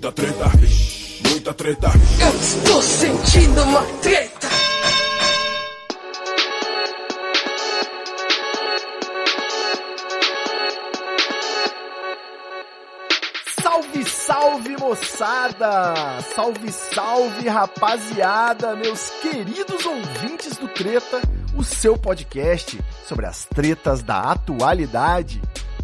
Muita treta, muita treta. Eu estou sentindo uma treta. Salve, salve moçada! Salve, salve rapaziada, meus queridos ouvintes do Treta, o seu podcast sobre as tretas da atualidade.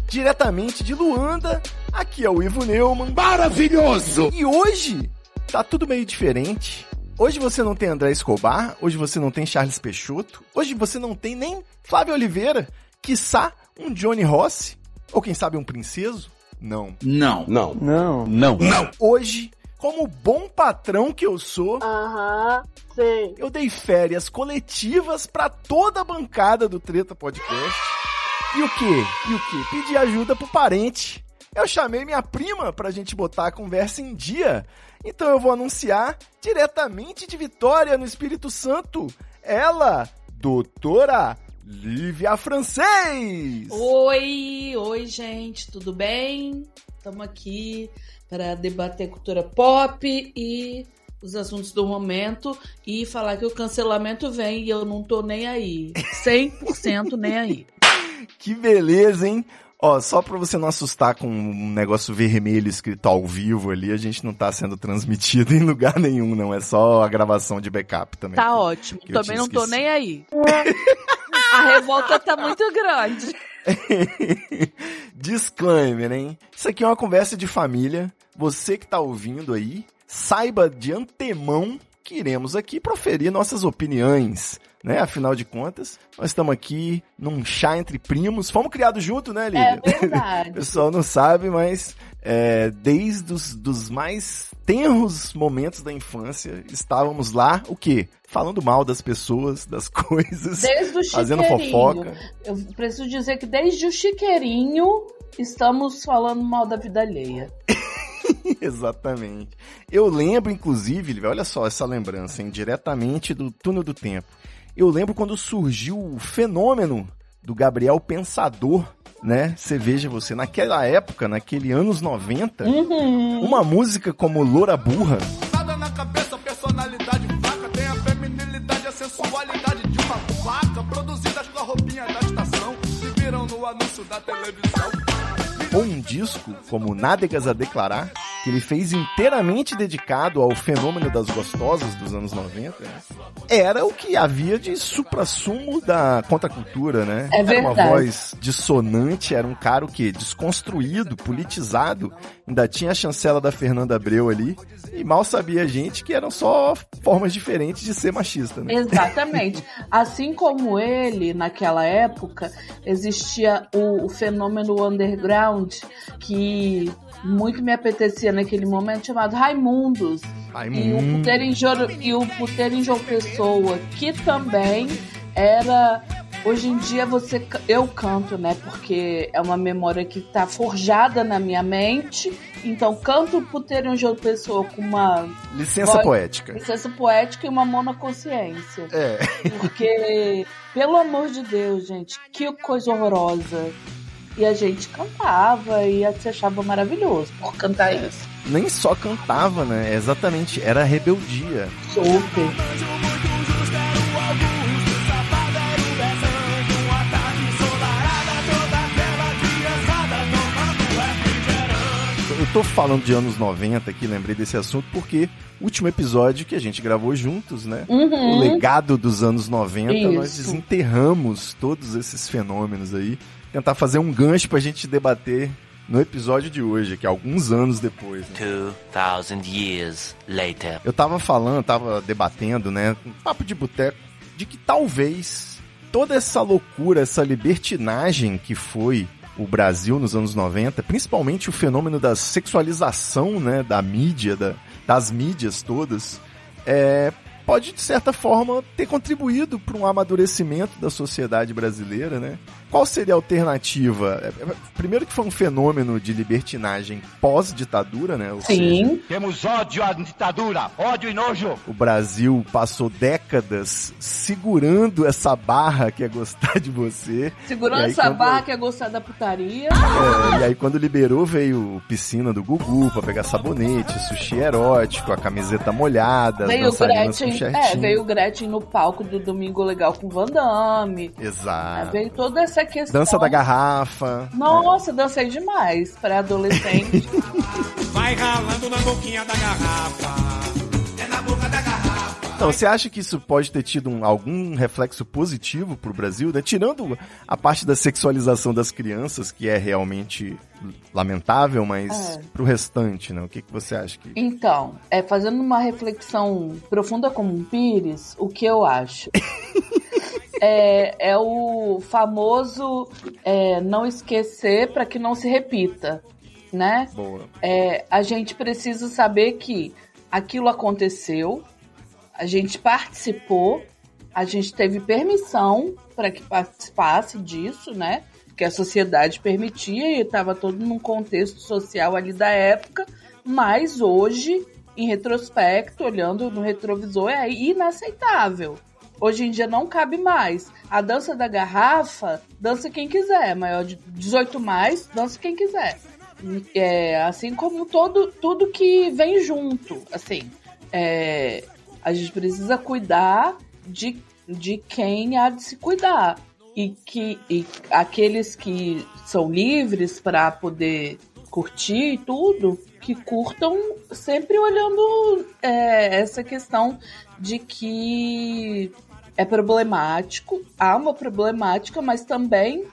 Diretamente de Luanda, aqui é o Ivo Neumann. Maravilhoso! E hoje tá tudo meio diferente. Hoje você não tem André Escobar, hoje você não tem Charles Peixoto, hoje você não tem nem Flávio Oliveira, quiçá um Johnny Rossi, ou quem sabe um Princeso. Não. Não. Não. Não. Não. Não. Hoje, como bom patrão que eu sou, Aham, sei. eu dei férias coletivas pra toda a bancada do Treta Podcast. E o quê? E o quê? Pedi ajuda pro parente. Eu chamei minha prima pra gente botar a conversa em dia. Então eu vou anunciar diretamente de Vitória, no Espírito Santo, ela, doutora Lívia Francês. Oi, oi, gente, tudo bem? Estamos aqui para debater cultura pop e os assuntos do momento e falar que o cancelamento vem e eu não tô nem aí. 100% nem aí. Que beleza, hein? Ó, só pra você não assustar com um negócio vermelho escrito ao vivo ali, a gente não tá sendo transmitido em lugar nenhum, não. É só a gravação de backup também. Tá ótimo, que também não tô esquecido. nem aí. A revolta tá muito grande. Disclaimer, hein? Isso aqui é uma conversa de família. Você que tá ouvindo aí, saiba de antemão que iremos aqui proferir nossas opiniões, né? Afinal de contas, nós estamos aqui num chá entre primos. Fomos criados juntos, né, Lívia? É O verdade. pessoal não sabe, mas é, desde os dos mais tenros momentos da infância, estávamos lá, o quê? Falando mal das pessoas, das coisas, Desde o fazendo fofoca. Eu preciso dizer que desde o chiqueirinho estamos falando mal da vida alheia. Exatamente. Eu lembro, inclusive, olha só essa lembrança, hein, diretamente do túnel do tempo. Eu lembro quando surgiu o fenômeno do Gabriel Pensador, né? Você veja você, naquela época, naquele anos 90, Uhum. uma música como Loura Burra, Nada na cabeça, personalidade fraca. Tem a feminilidade, a sensualidade de uma vaca. Produzidas com a roupinha da estação. Que viram no anúncio da televisão. ou um disco como Nádegas a Declarar, que ele fez inteiramente dedicado ao fenômeno das gostosas dos anos 90, né? era o que havia de supra-sumo da contracultura, né? É Era uma verdade. voz dissonante, era um cara o quê? Desconstruído, politizado, ainda tinha a chancela da Fernanda Abreu ali, e mal sabia a gente que eram só formas diferentes de ser machista, né? Exatamente. Assim como ele, naquela época, existia o, o fenômeno underground que muito me apetecia naquele momento, chamado Raimundos. E o Raimundo. Puteiro em João, e o Puteiro em João Pessoa, que também era. Hoje em dia você eu canto, né? Porque é uma memória que tá forjada na minha mente. Então canto Puteiro em João Pessoa com uma Licença Pode- poética. licença poética e uma monoconsciência. É. Porque, pelo amor de Deus, gente, que coisa horrorosa. E a gente cantava e se achava maravilhoso por cantar isso. Nem só cantava, né? Exatamente, era rebeldia. Super. Eu tô falando de anos 90 aqui, lembrei desse assunto, porque o último episódio que a gente gravou juntos, né? O Uhum. legado dos anos 90, nós Isso. desenterramos todos esses fenômenos aí. Tentar fazer um gancho pra gente debater no episódio de hoje, que é alguns anos depois. né? 2,000 years later. Eu tava falando, tava debatendo, né? Um papo de boteco, de que talvez toda essa loucura, essa libertinagem que foi o Brasil nos anos 90, principalmente o fenômeno da sexualização, né? Da mídia, da- das mídias todas, é, pode, de certa forma, ter contribuído para um amadurecimento da sociedade brasileira, né? Qual seria a alternativa? É, é, Primeiro que foi um fenômeno de libertinagem pós-ditadura, né? Ou seja, Sim, Temos ódio à ditadura, ódio e nojo. o Brasil passou décadas segurando essa barra que é gostar de você. Segurando aí, essa quando- barra que é gostar da putaria. É, e aí quando liberou veio piscina do Gugu pra pegar sabonete, sushi erótico, a camiseta molhada, as Veio dançarinas com Gretchen, shirtinho. é, veio Gretchen no palco do Domingo Legal com Van Damme. É, Exato. veio toda essa questão. Dança da garrafa. Nossa, dancei demais para adolescente. Vai ralando na boquinha da garrafa. É na boca da garrafa. Então, você acha que isso pode ter tido um- algum reflexo positivo pro Brasil, né? Tirando a parte da sexualização das crianças, que é realmente lamentável, mas É. pro restante, né? O que, que você acha que... Então, é, fazendo uma reflexão profunda como um pires, o que eu acho? é, é o famoso é, não esquecer para que não se repita, né? Boa. É, a gente precisa saber que aquilo aconteceu, a gente participou, a gente teve permissão para que participasse disso, né? Que a sociedade permitia e estava todo num contexto social ali da época, mas hoje, em retrospecto, olhando no retrovisor, é inaceitável. Hoje em dia não cabe mais. A dança da garrafa, dança quem quiser. Maior de 18 mais, dança quem quiser. É, assim como todo, tudo que vem junto. Assim, é, a gente precisa cuidar de, de quem há de se cuidar. E que e aqueles que são livres para poder curtir e tudo, que curtam sempre olhando é, essa questão de que é problemático, há uma problemática, mas também,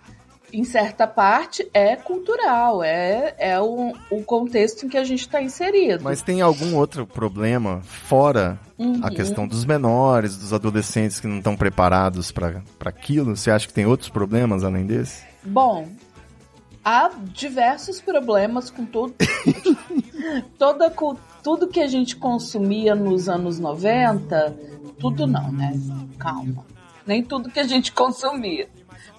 em certa parte, é cultural, é, é o, o contexto em que a gente está inserido. Mas tem algum outro problema fora Uhum. a questão dos menores, dos adolescentes que não estão preparados para aquilo? Você acha que tem outros problemas além desse? Bom, há diversos problemas com tudo. toda cu- tudo que a gente consumia nos anos 90, tudo não, né? Calma. Nem tudo que a gente consumia.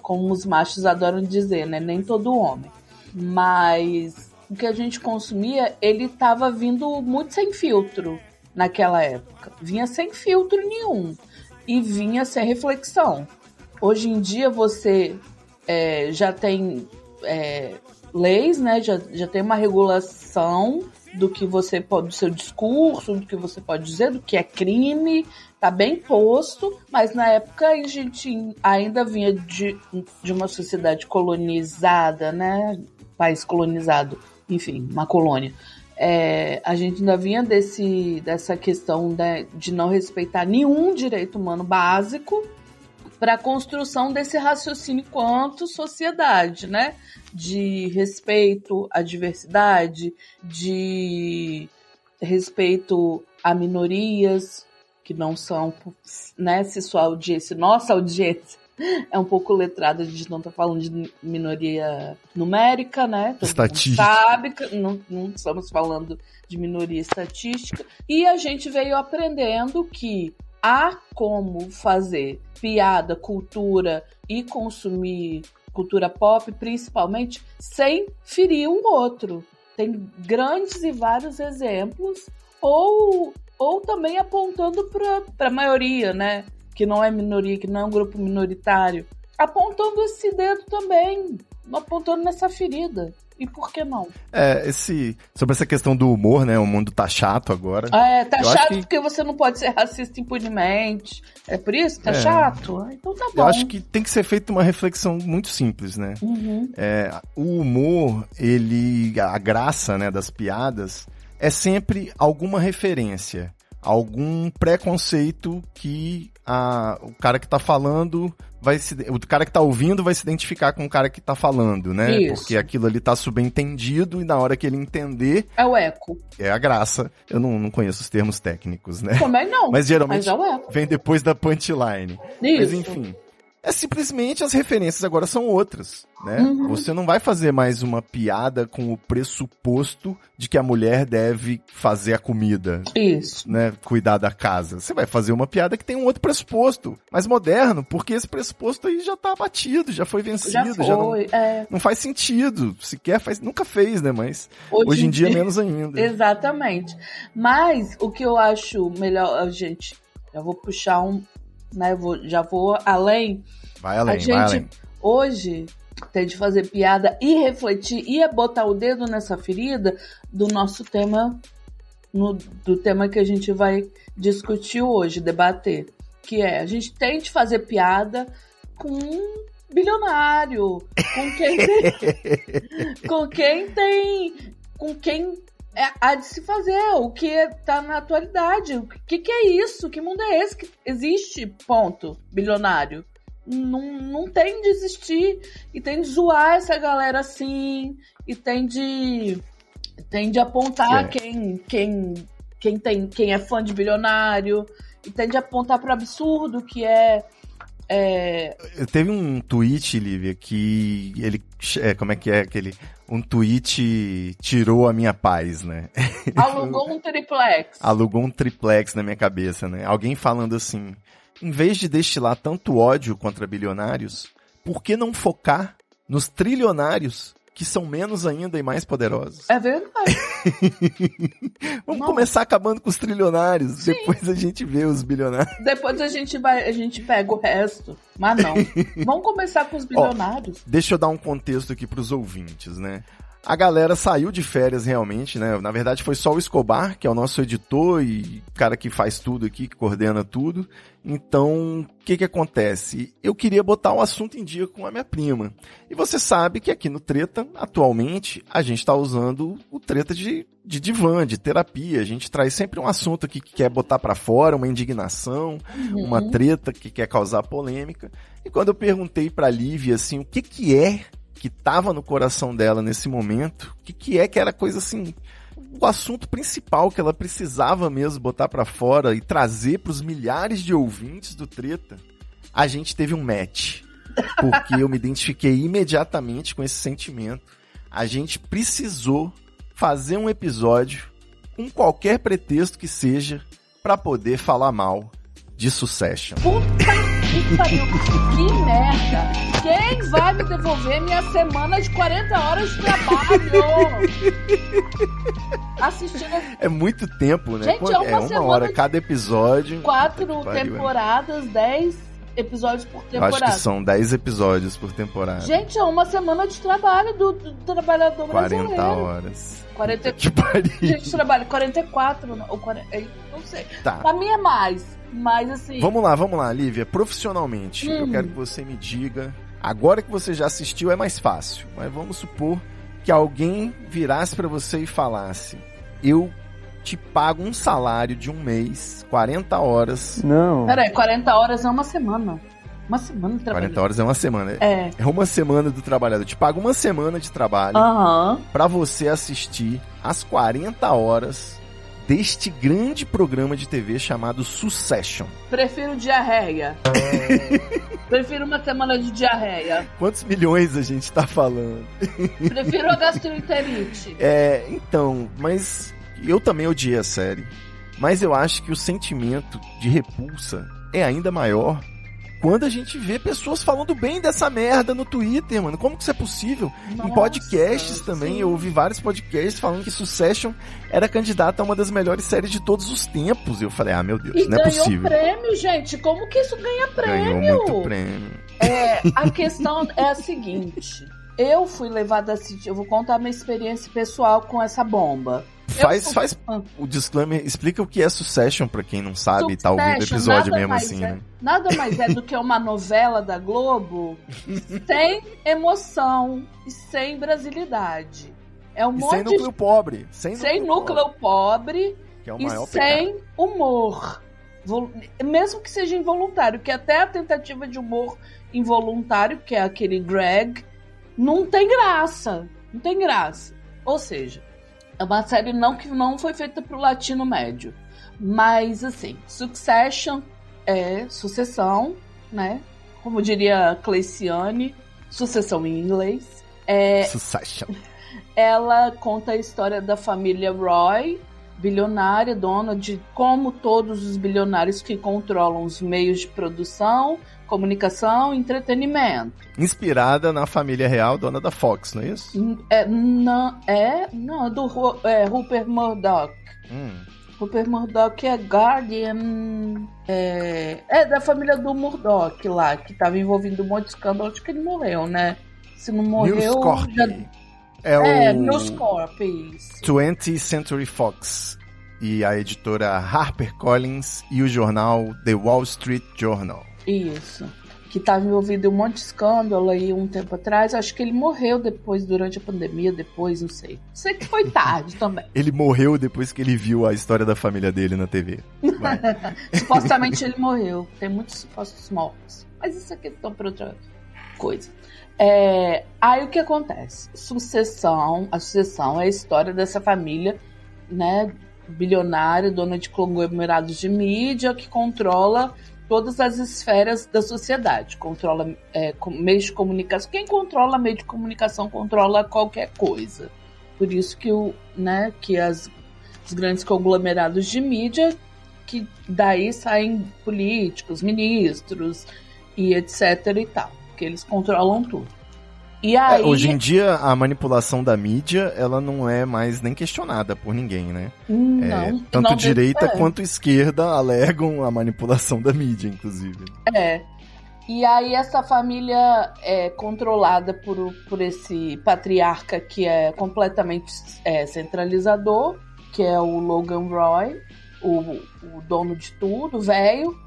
Como os machos adoram dizer, né? Nem todo homem. Mas o que a gente consumia, ele estava vindo muito sem filtro naquela época. Vinha sem filtro nenhum. E vinha sem reflexão. Hoje em dia você é, já tem é, leis, né? Já, já tem uma regulação do que você pode, do seu discurso, do que você pode dizer, do que é crime, tá bem posto, mas na época a gente ainda vinha de, de uma sociedade colonizada, né? País colonizado, enfim, uma colônia. É, a gente ainda vinha desse, dessa questão né, de não respeitar nenhum direito humano básico para a construção desse raciocínio quanto sociedade, né? De respeito à diversidade, de respeito a minorias que não são, né? Se sua audiência, nossa audiência é um pouco letrada, a gente não tá falando de minoria numérica, né? Todo Estatística. sabe que não, não estamos falando de minoria estatística. E a gente veio aprendendo que há como fazer piada, cultura e consumir cultura pop, principalmente, sem ferir um outro. Tem grandes e vários exemplos, ou, ou também apontando para a maioria, né? Que não é minoria, que não é um grupo minoritário. Apontando esse dedo também, apontando nessa ferida. E por que não? É, esse, sobre essa questão do humor, né? O mundo tá chato agora. É, tá Eu chato que- porque você não pode ser racista impunemente. É por isso? Tá É. chato? Ah, Então tá bom. Eu acho que tem que ser feita uma reflexão muito simples, né? Uhum. É, o humor, ele, a graça, né, das piadas é sempre alguma referência, algum preconceito que a, o cara que tá falando vai se, o cara que tá ouvindo vai se identificar com o cara que tá falando, né? Isso. Porque aquilo ali tá subentendido e na hora que ele entender É o eco. é a graça. Eu não, não conheço os termos técnicos, né? Também não. Mas geralmente Mas é o eco. vem depois da punchline. Mas Isso. enfim. É simplesmente as referências agora são outras, né? Uhum. Você não vai fazer mais uma piada com o pressuposto de que a mulher deve fazer a comida, Isso. né? Cuidar da casa. Você vai fazer uma piada que tem um outro pressuposto, mais moderno, porque esse pressuposto aí já tá batido, já foi vencido, Já já, não, foi. é. não faz sentido. Sequer faz, nunca fez, né? Mas hoje, em dia, menos ainda. Exatamente. Mas o que eu acho melhor, gente, já vou puxar um, né? eu Vou, já vou além. Vai além, a gente vai além. hoje tem de fazer piada e refletir e é botar o dedo nessa ferida do nosso tema, no, do tema que a gente vai discutir hoje, debater. Que é, a gente tem de fazer piada com um bilionário, com quem tem, com quem tem, com quem é, há de se fazer, o que tá na atualidade. O que, que é isso? Que mundo é esse que existe? Ponto. Bilionário. Não, não tem de existir. E tem de zoar essa galera assim. E tem de. Tem de apontar É. quem, quem, quem, tem, quem é fã de bilionário. E tem de apontar pro absurdo que é. é Teve um tweet, Lívia, que ele. é, como é que é aquele. Um tweet tirou a minha paz, né? alugou um triplex. Alugou um triplex na minha cabeça, né? Alguém falando assim: em vez de destilar tanto ódio contra bilionários, por que não focar nos trilionários que são menos ainda e mais poderosos? É verdade. Vamos Não. começar acabando com os trilionários, depois a gente vê os bilionários. Depois a gente vai, a gente pega o resto. Mas não. Vamos começar com os bilionários. Deixa eu dar um contexto aqui pros ouvintes, né? A galera saiu de férias realmente, né? Na verdade foi só o Escobar, que é o nosso editor e cara que faz tudo aqui, que coordena tudo. Então, o que que acontece? Eu queria botar o assunto em dia com a minha prima. E você sabe que aqui no Treta, atualmente, a gente tá usando o Treta de, de divã, de terapia. A gente traz sempre um assunto aqui que quer botar pra fora, uma indignação, uma treta que quer causar polêmica. E quando eu perguntei pra Lívia, assim, o que que é que tava no coração dela nesse momento, o que que é que era coisa assim, o assunto principal que ela precisava mesmo botar pra fora e trazer pros milhares de ouvintes do Treta, a gente teve um match. Porque eu me identifiquei imediatamente com esse sentimento. A gente precisou fazer um episódio com qualquer pretexto que seja pra poder falar mal de Succession. Puta que pariu. Que merda. Quem vai me devolver minha semana de 40 horas de trabalho? Assistindo É muito tempo, né? Gente, é uma é uma hora cada episódio. quatro pariu, temporadas, 10 episódios por Eu acho que temporada. são 10 episódios por temporada. Gente, é uma semana de trabalho do, do trabalhador 40 brasileiro. horas. 40 Que pariu. Gente, trabalha 44 não- ou 40, eu não sei. Tá. Pra mim é mais, mas assim. Vamos lá, vamos lá, Lívia. Profissionalmente, eu Hum. quero que você me diga. Agora que você já assistiu é mais fácil, mas vamos supor que alguém virasse pra você e falasse: Eu te pago um salário de um mês, 40 horas. Não. Peraí, 40 horas é uma semana. Uma semana de trabalho. 40 horas é uma semana. É. É uma semana do trabalhador. Eu te pago uma semana de trabalho Aham. pra você assistir as 40 horas deste grande programa de TV chamado Succession. Prefiro diarreia. Prefiro uma semana de diarreia. Quantos milhões a gente tá falando? Prefiro a gastroenterite. É, então, mas eu também odiei a série. Mas eu acho que o sentimento de repulsa é ainda maior quando a gente vê pessoas falando bem dessa merda no Twitter, mano. Como que isso é possível? em Nossa, podcasts também, sim. eu ouvi vários podcasts falando que Succession era candidata a uma das melhores séries de todos os tempos. E eu falei, ah, meu Deus, E não é ganhou possível. prêmio, gente. Como que isso ganha prêmio? Ganhou muito prêmio. É, a questão é a seguinte. Eu fui levada a assistir. Eu vou contar minha experiência pessoal com essa bomba. Faz, faz o disclaimer, explica o que é Succession pra quem não sabe e tá ouvindo o episódio mesmo assim, é- né? Nada mais é do que uma novela da Globo sem emoção e sem brasilidade. É um E monte sem núcleo pobre. Sem, de... sem núcleo pobre Que é o e maior pecado. sem humor. Mesmo que seja involuntário, que até a tentativa de humor involuntário, que é aquele Greg, não tem graça. Não tem graça. Ou seja, é uma série não que não foi feita pro latino médio. Mas assim, Succession é sucessão, né? como diria Cleiciane, Sucessão em inglês. É, Succession. ela conta a história da família Roy, bilionária, dona de como todos os bilionários que controlam os meios de produção, comunicação e entretenimento. Inspirada na família real, dona da Fox, não é isso? É, não, é, não, do é, Rupert Murdoch. Hum. Rupert Murdoch é Guardian. É, é da família do Murdoch lá, que tava envolvido um monte de escândalo. Acho que ele morreu, né? Se não morreu. Corp. já- É o É, News Corp, isso. 20th Century Fox e a editora HarperCollins e o jornal The Wall Street Journal. Isso. Que estava envolvido em um monte de escândalo aí um tempo atrás. Acho que ele morreu depois, durante a pandemia, depois, não sei. Sei que foi tarde também. Ele morreu depois que ele viu a história da família dele na TV. Supostamente ele morreu. Tem muitos supostos mortos. Mas isso aqui estão para outra coisa. É, aí o que acontece? Sucessão, a sucessão é a história dessa família, né, bilionária, dona de conglomerados de mídia, que controla todas as esferas da sociedade. Controla é, meios de comunicação. Quem controla meio de comunicação controla qualquer coisa. Por isso que, o, né, que as, os grandes conglomerados de mídia, que daí saem políticos, ministros e etc e tal. Que eles controlam tudo. E É, aí. hoje em dia, a manipulação da mídia, ela não é mais nem questionada por ninguém, né? Não, É, tanto não direita é. quanto esquerda alegam a manipulação da mídia, inclusive. É. E aí essa família é controlada por, por esse patriarca que é completamente é, centralizador, que é o Logan Roy, o, o dono de tudo, velho.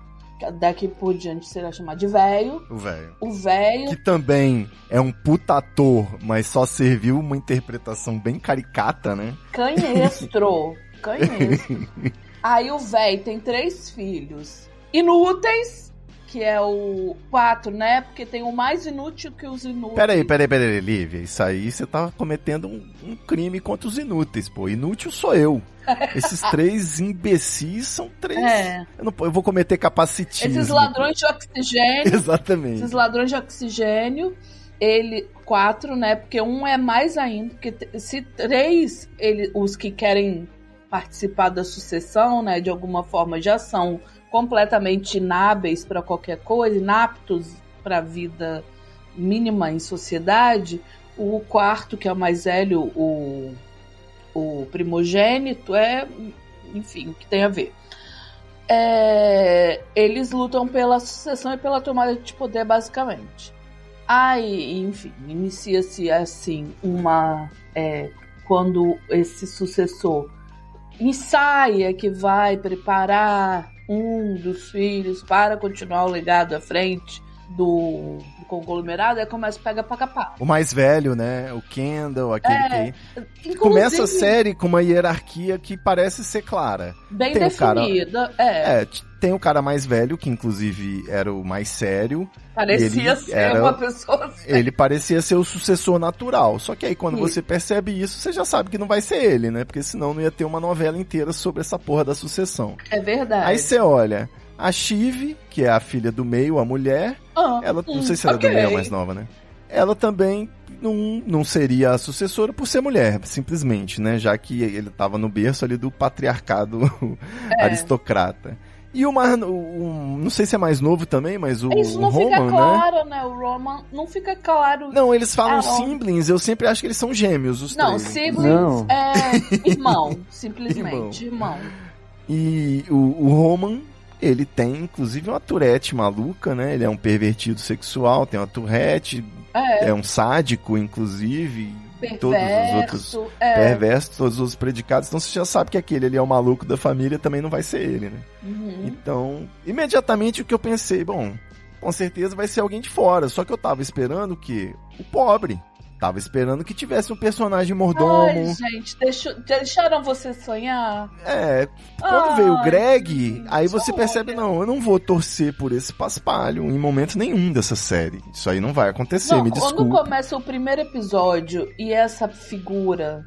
Daqui por diante será chamado de velho. O velho. O velho. Que também é um puta ator, mas só serviu uma interpretação bem caricata, né? Canhestro. Canhestro. Aí o velho tem três filhos inúteis, que é o quatro, né? Porque tem o mais inútil que os inúteis. Peraí, peraí, peraí, Lívia. Isso aí você tá cometendo um, um crime contra os inúteis, pô. Inútil sou eu. Esses três imbecis são três. É. Eu, não, eu vou cometer capacitismo. Esses ladrões de oxigênio. Exatamente. esses ladrões de oxigênio. Ele. Quatro, né? Porque um é mais ainda. Porque se três, ele, os que querem participar da sucessão, né? De alguma forma já são completamente inábeis para qualquer coisa, inaptos para a vida mínima em sociedade. O quarto, que é o mais velho, o, o primogênito, é. Enfim, o que tem a ver. É, eles lutam pela sucessão e pela tomada de poder, basicamente. Aí, enfim, inicia-se assim uma. é, quando esse sucessor ensaia que vai preparar um dos filhos para continuar o legado à frente do, do conglomerado, aí começa a pegar pra capar. O mais velho, né? O Kendall, aquele É, que. Começa a série com uma hierarquia que parece ser clara. bem tem o cara- definida. É, É, tem o cara mais velho, que inclusive era o mais sério. parecia ele ser era- uma pessoa. Ele parecia ser o sucessor natural. Só que aí quando Sim. você percebe isso, você já sabe que não vai ser ele, né? Porque senão não ia ter uma novela inteira sobre essa porra da sucessão. É verdade. Aí você olha, a Chive, que é a filha do meio, a mulher, Ah, ela, não hum, sei se ela ok. é do meio mais nova, né? Ela também não, não seria a sucessora por ser mulher, simplesmente, né? Já que ele tava no berço ali do patriarcado É. aristocrata. E o mais, o, o- não sei se é mais novo também, mas o, Isso o não fica Roman, né? claro, né? O Roman não fica claro. Não, eles falam não. siblings, eu sempre acho que eles são gêmeos, os Não, três. siblings Não. é irmão, simplesmente irmão. E o, o Roman, ele tem inclusive uma Tourette maluca, né? Ele é um pervertido sexual, tem uma Tourette, É, é um sádico, inclusive. Todos os outros perverso. É, perversos, todos os outros predicados. Então você já sabe que aquele ali é o maluco da família, também não vai ser ele, né? uhum. Então, imediatamente o que eu pensei, bom, com certeza vai ser alguém de fora. Só que eu tava esperando que o pobre. Tava esperando que tivesse um personagem mordomo. Ai, gente, deixou- deixaram você sonhar? É, quando veio o Ai, Greg, aí você olha. percebe, não, eu não vou torcer por esse paspalho em momento nenhum dessa série. Isso aí não vai acontecer, Não, me quando desculpe. começa o primeiro episódio e essa figura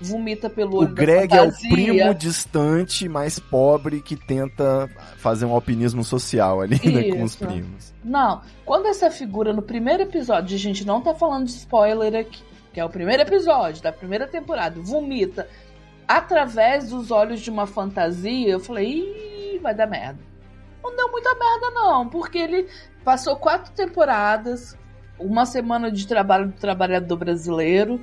vomita pelo O olho da Greg é o primo distante, mais pobre, que tenta fazer um alpinismo social ali né, com os primos. Não, quando essa figura no primeiro episódio, a gente não tá falando de spoiler aqui, que é o primeiro episódio da primeira temporada, vomita através dos olhos de uma fantasia, eu falei, Ih, vai dar merda. Não deu muita merda, não, porque ele passou quatro temporadas, uma semana de trabalho do trabalhador brasileiro,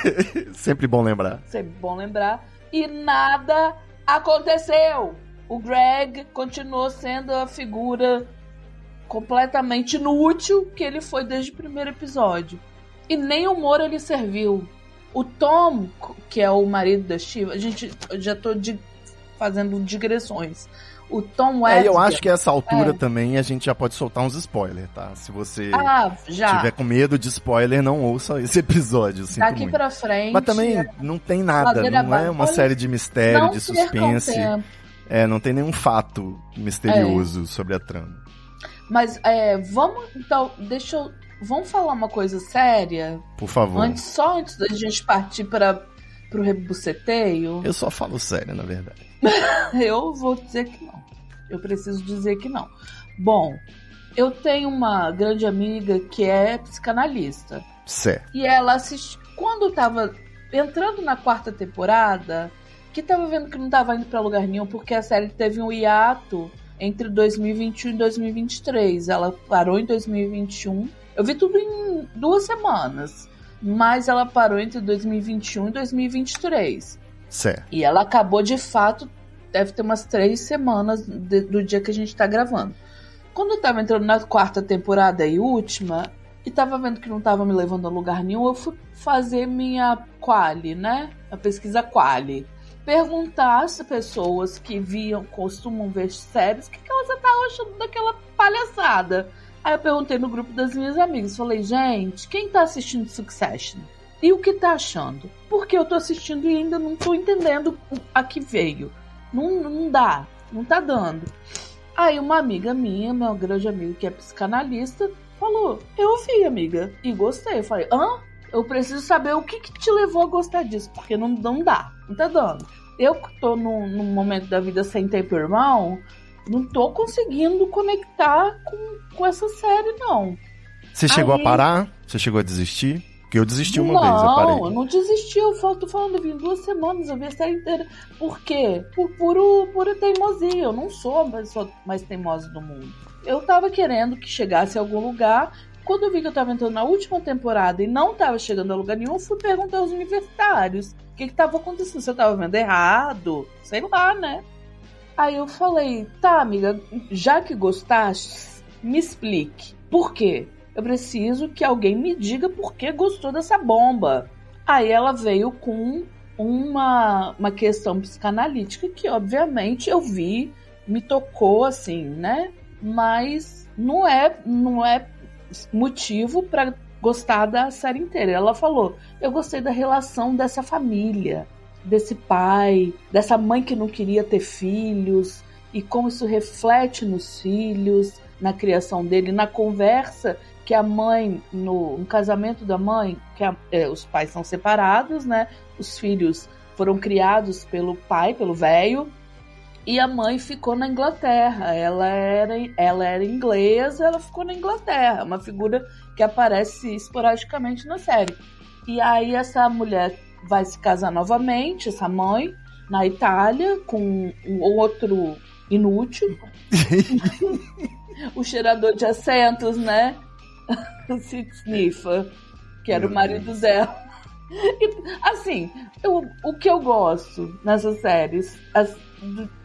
Sempre bom lembrar. sempre bom lembrar, e nada aconteceu. O Greg continuou sendo a figura completamente inútil que ele foi desde o primeiro episódio. E nem humor ele serviu. O Tom, que é o marido da Shiva, a gente já tô di- fazendo digressões. O Tom É, Wesker. eu acho que essa altura É. também a gente já pode soltar uns spoilers, tá? Se você Ah, tiver com medo de spoiler, não ouça esse episódio, Daqui muito. pra frente. Mas também não tem nada, não é uma série de mistério, não de suspense. É, não tem nenhum fato misterioso É. sobre a trama. Mas é, vamos. Então, deixa eu. Vamos falar uma coisa séria? Por favor. Antes, só antes da gente partir para pro rebuceteio. Eu só falo sério, na verdade. Eu vou dizer que não. Eu preciso dizer que não. Bom, eu tenho uma grande amiga que é psicanalista. Certo. E ela assistiu. Quando tava entrando na quarta temporada, que tava vendo que não tava indo pra lugar nenhum, porque a série teve um hiato entre 2021 e 2023. Ela parou em 2021. Eu vi tudo em duas semanas. Mas ela parou entre 2021 e 2023. Certo. E ela acabou de fato, deve ter umas três semanas de- do dia que a gente tá gravando. Quando eu tava entrando na quarta temporada e última, e tava vendo que não tava me levando a lugar nenhum, eu fui fazer minha quali, né? A pesquisa quali. Perguntar às pessoas que viam, costumam ver séries, o que, que elas estavam achando daquela palhaçada. Aí eu perguntei no grupo das minhas amigas, falei, gente, quem tá assistindo Succession? E o que tá achando? Porque eu tô assistindo e ainda não tô entendendo a que veio. Não, não dá, não tá dando. Aí uma amiga minha, meu grande amigo que é psicanalista, falou: Eu vi, amiga, e gostei. Eu falei: Hã? Eu preciso saber o que, que te levou a gostar disso, porque não, não dá, não tá dando. Eu que tô num, num momento da vida sem tempo, irmão, não tô conseguindo conectar com, com essa série, não. Você chegou Aí- a parar? Você chegou a desistir? Porque eu desisti uma não, vez, eu parei. eu não desisti, eu falo- tô falando, eu vim duas semanas, eu vi a série inteira. Por quê? Por puro, pura teimosia. Eu não sou a pessoa mais teimosa do mundo. Eu tava querendo que chegasse a algum lugar. Quando eu vi que eu tava entrando na última temporada e não tava chegando a lugar nenhum, fui perguntar aos universitários o que que tava acontecendo. Se eu tava vendo errado, sei lá, né? Aí eu falei, tá, amiga, já que gostaste, me explique. Por quê? Eu preciso que alguém me diga por que gostou dessa bomba. Aí ela veio com uma, uma questão psicanalítica que, obviamente, eu vi, me tocou assim, né? Mas não é, não é motivo para gostar da série inteira. Ela falou: eu gostei da relação dessa família, desse pai, dessa mãe que não queria ter filhos e como isso reflete nos filhos, na criação dele, na conversa que a mãe, no, no casamento da mãe, que a- é, os pais são separados, né? Os filhos foram criados pelo pai, pelo velho, e a mãe ficou na Inglaterra. Ela era, ela era inglesa, ela ficou na Inglaterra. Uma figura que aparece esporadicamente na série. E aí essa mulher vai se casar novamente, essa mãe, na Itália, com um outro inútil. o cheirador de assentos, né? Sid Sniffer, que era o marido dela. E, assim, eu- o que eu gosto nessas séries, as-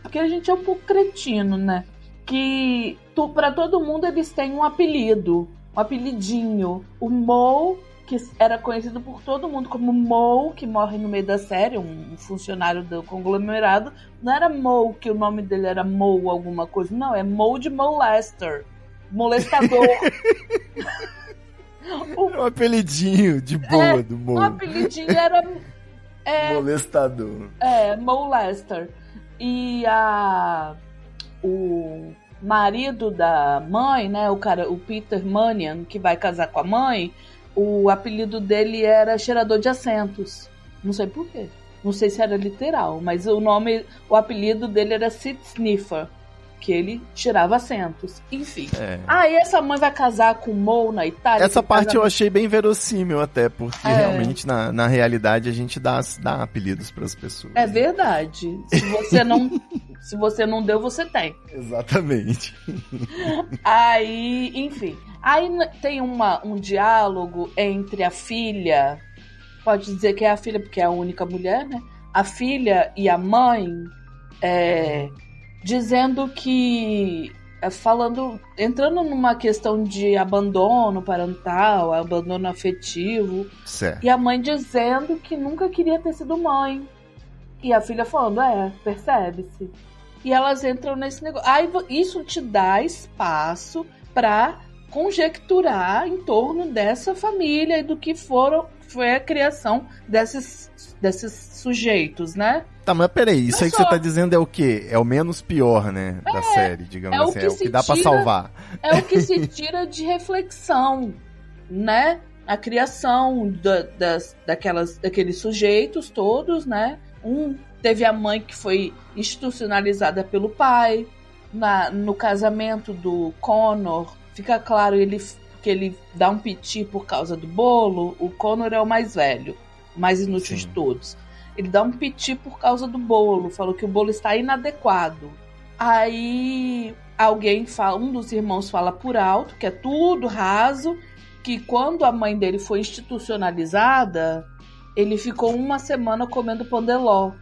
porque a gente é um pouco cretino, né? Que tu, para todo mundo eles têm um apelido, um apelidinho. O Mo, que era conhecido por todo mundo como Mo, que morre no meio da série, um funcionário do conglomerado. Não era Mo, que o nome dele era Mo alguma coisa. Não, é Mo de Molester. Molestador. o, É um apelidinho de boa É, do o Mo. apelidinho era é, Molestador. é, Molester. E a o marido da mãe, né, o cara, o Peter Manion, que vai casar com a mãe, o apelido dele era cheirador de assentos. Não sei por quê. Não sei se era literal, mas o nome, o apelido dele era Sid Sniffer, que ele tirava assentos. Enfim. É. Aí essa mãe vai casar com o Mo na Itália. Essa parte casa- eu achei bem verossímil até, porque É. realmente na, na realidade a gente dá, dá apelidos pras pessoas. É verdade. Se você não, se você não deu, você tem. Exatamente. Aí, enfim. Aí tem uma, um diálogo entre a filha, pode dizer que é a filha, porque é a única mulher, né? A filha e a mãe, é, dizendo que. é, falando. entrando numa questão de abandono parental, abandono afetivo. Certo. E a mãe dizendo que nunca queria ter sido mãe. E a filha falando, é, percebe-se. E elas entram nesse negócio. Aí isso te dá espaço pra conjecturar em torno dessa família e do que foram foi a criação desses, desses sujeitos, né? Tá, mas peraí, isso Olha aí que você só. tá dizendo é o quê? É o menos pior, né? Da série, digamos é assim. que é o que dá pra tira- salvar. É o que se tira de reflexão, né? A criação da, das, daquelas, daqueles sujeitos todos, né? Um teve a mãe que foi institucionalizada pelo pai. Na, no casamento do Connor, fica claro ele, que ele dá um piti por causa do bolo. O Connor é o mais velho, o mais inútil Sim. de todos. Ele dá um piti por causa do bolo, falou que o bolo está inadequado. Aí alguém fala, um dos irmãos fala por alto, que é tudo raso, que quando a mãe dele foi institucionalizada, ele ficou uma semana comendo pandeló.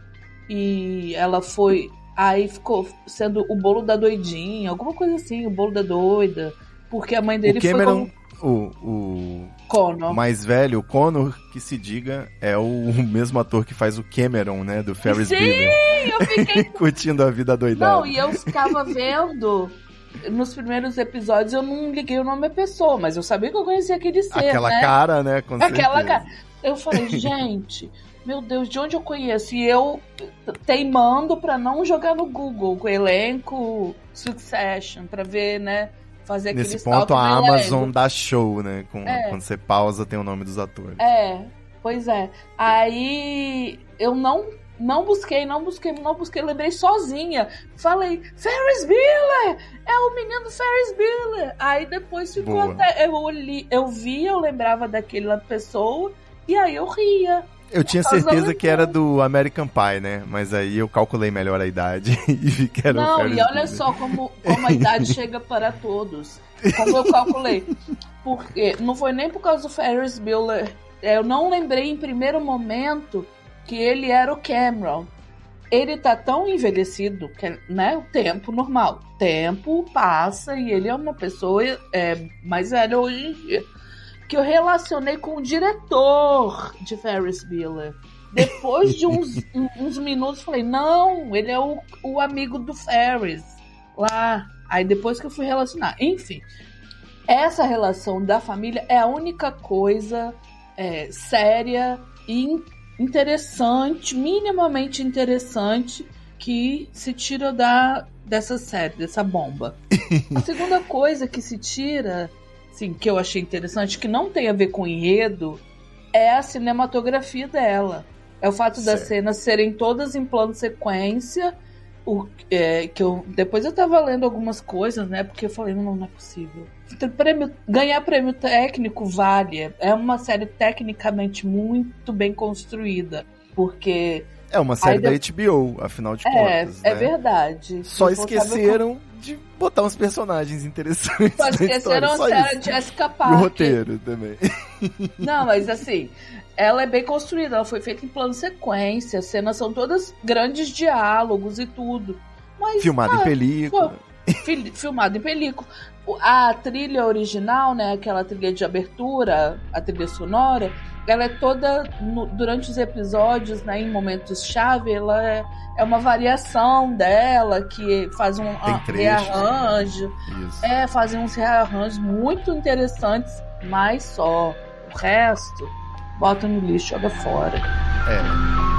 E ela foi. Aí ficou sendo o bolo da doidinha, alguma coisa assim, o bolo da doida. Porque a mãe dele o Cameron, foi o, o com Connor. mais velho, o Connor, que se diga, é o mesmo ator que faz o Cameron, né? Do Ferris Sim, Bueller. eu fiquei Curtindo a vida doidada. Não, e eu ficava vendo. Nos primeiros episódios eu não liguei o nome da pessoa, mas eu sabia que eu conhecia aquele ser, Aquela né? cara, né? Com Aquela certeza. cara. Eu falei, gente, meu Deus, de onde eu conheço? E eu teimando pra não jogar no Google com elenco Succession, pra ver, né? Fazer aquele Nesse ponto, a do. Amazon dá show, né? Com, É. Quando você pausa, tem o nome dos atores. É, pois é. Aí eu não não busquei, não busquei, não busquei, lembrei sozinha. Falei, Ferris Bueller! É o menino Ferris Bueller! Aí depois ficou Boa. até. Eu, olhei, eu via, eu lembrava daquela pessoa, e aí eu ria. Eu tinha causa certeza que era do American Pie, né? Mas aí eu calculei melhor a idade e vi que era não, e olha só como, como a idade chega para todos. Como eu calculei. Porque não foi nem por causa do Ferris Bueller. Eu não lembrei em primeiro momento que ele era o Cameron. Ele tá tão envelhecido, que, né? O tempo normal. O tempo passa e ele é uma pessoa é, mais velha hoje em dia. Que eu relacionei com o diretor de Ferris Bueller. Depois de uns, uns minutos, falei: não, ele é o, o amigo do Ferris lá. Aí depois que eu fui relacionar. Enfim, essa relação da família é a única coisa é, séria e in- interessante, minimamente interessante, que se tira da, dessa série, dessa bomba. a segunda coisa que se tira, assim, que eu achei interessante, que não tem a ver com enredo, é a cinematografia dela. É o fato das cenas serem todas em plano sequência. O, é, que eu, depois eu tava lendo algumas coisas, né? Porque eu falei, não, não é possível. Ter Prêmio, ganhar prêmio técnico vale. É uma série tecnicamente muito bem construída. Porque É uma série da HBO, afinal de é, contas. é né? verdade. Só esqueceram de botar uns personagens interessantes. Na esqueceram história, a. Jessica E o Parker. roteiro também. Não, mas assim, ela é bem construída, ela foi feita em plano sequência, as cenas são todas grandes diálogos e tudo. Mas Filmado em ah, película. fil- filmado em película. A trilha original, né, aquela trilha de abertura, a trilha sonora, ela é toda no- durante os episódios, né, em momentos chave, ela é, é uma variação dela que faz um ah, rearranjo. Isso. É, fazem uns rearranjos muito interessantes, mas só. O resto, bota no lixo, joga fora. É.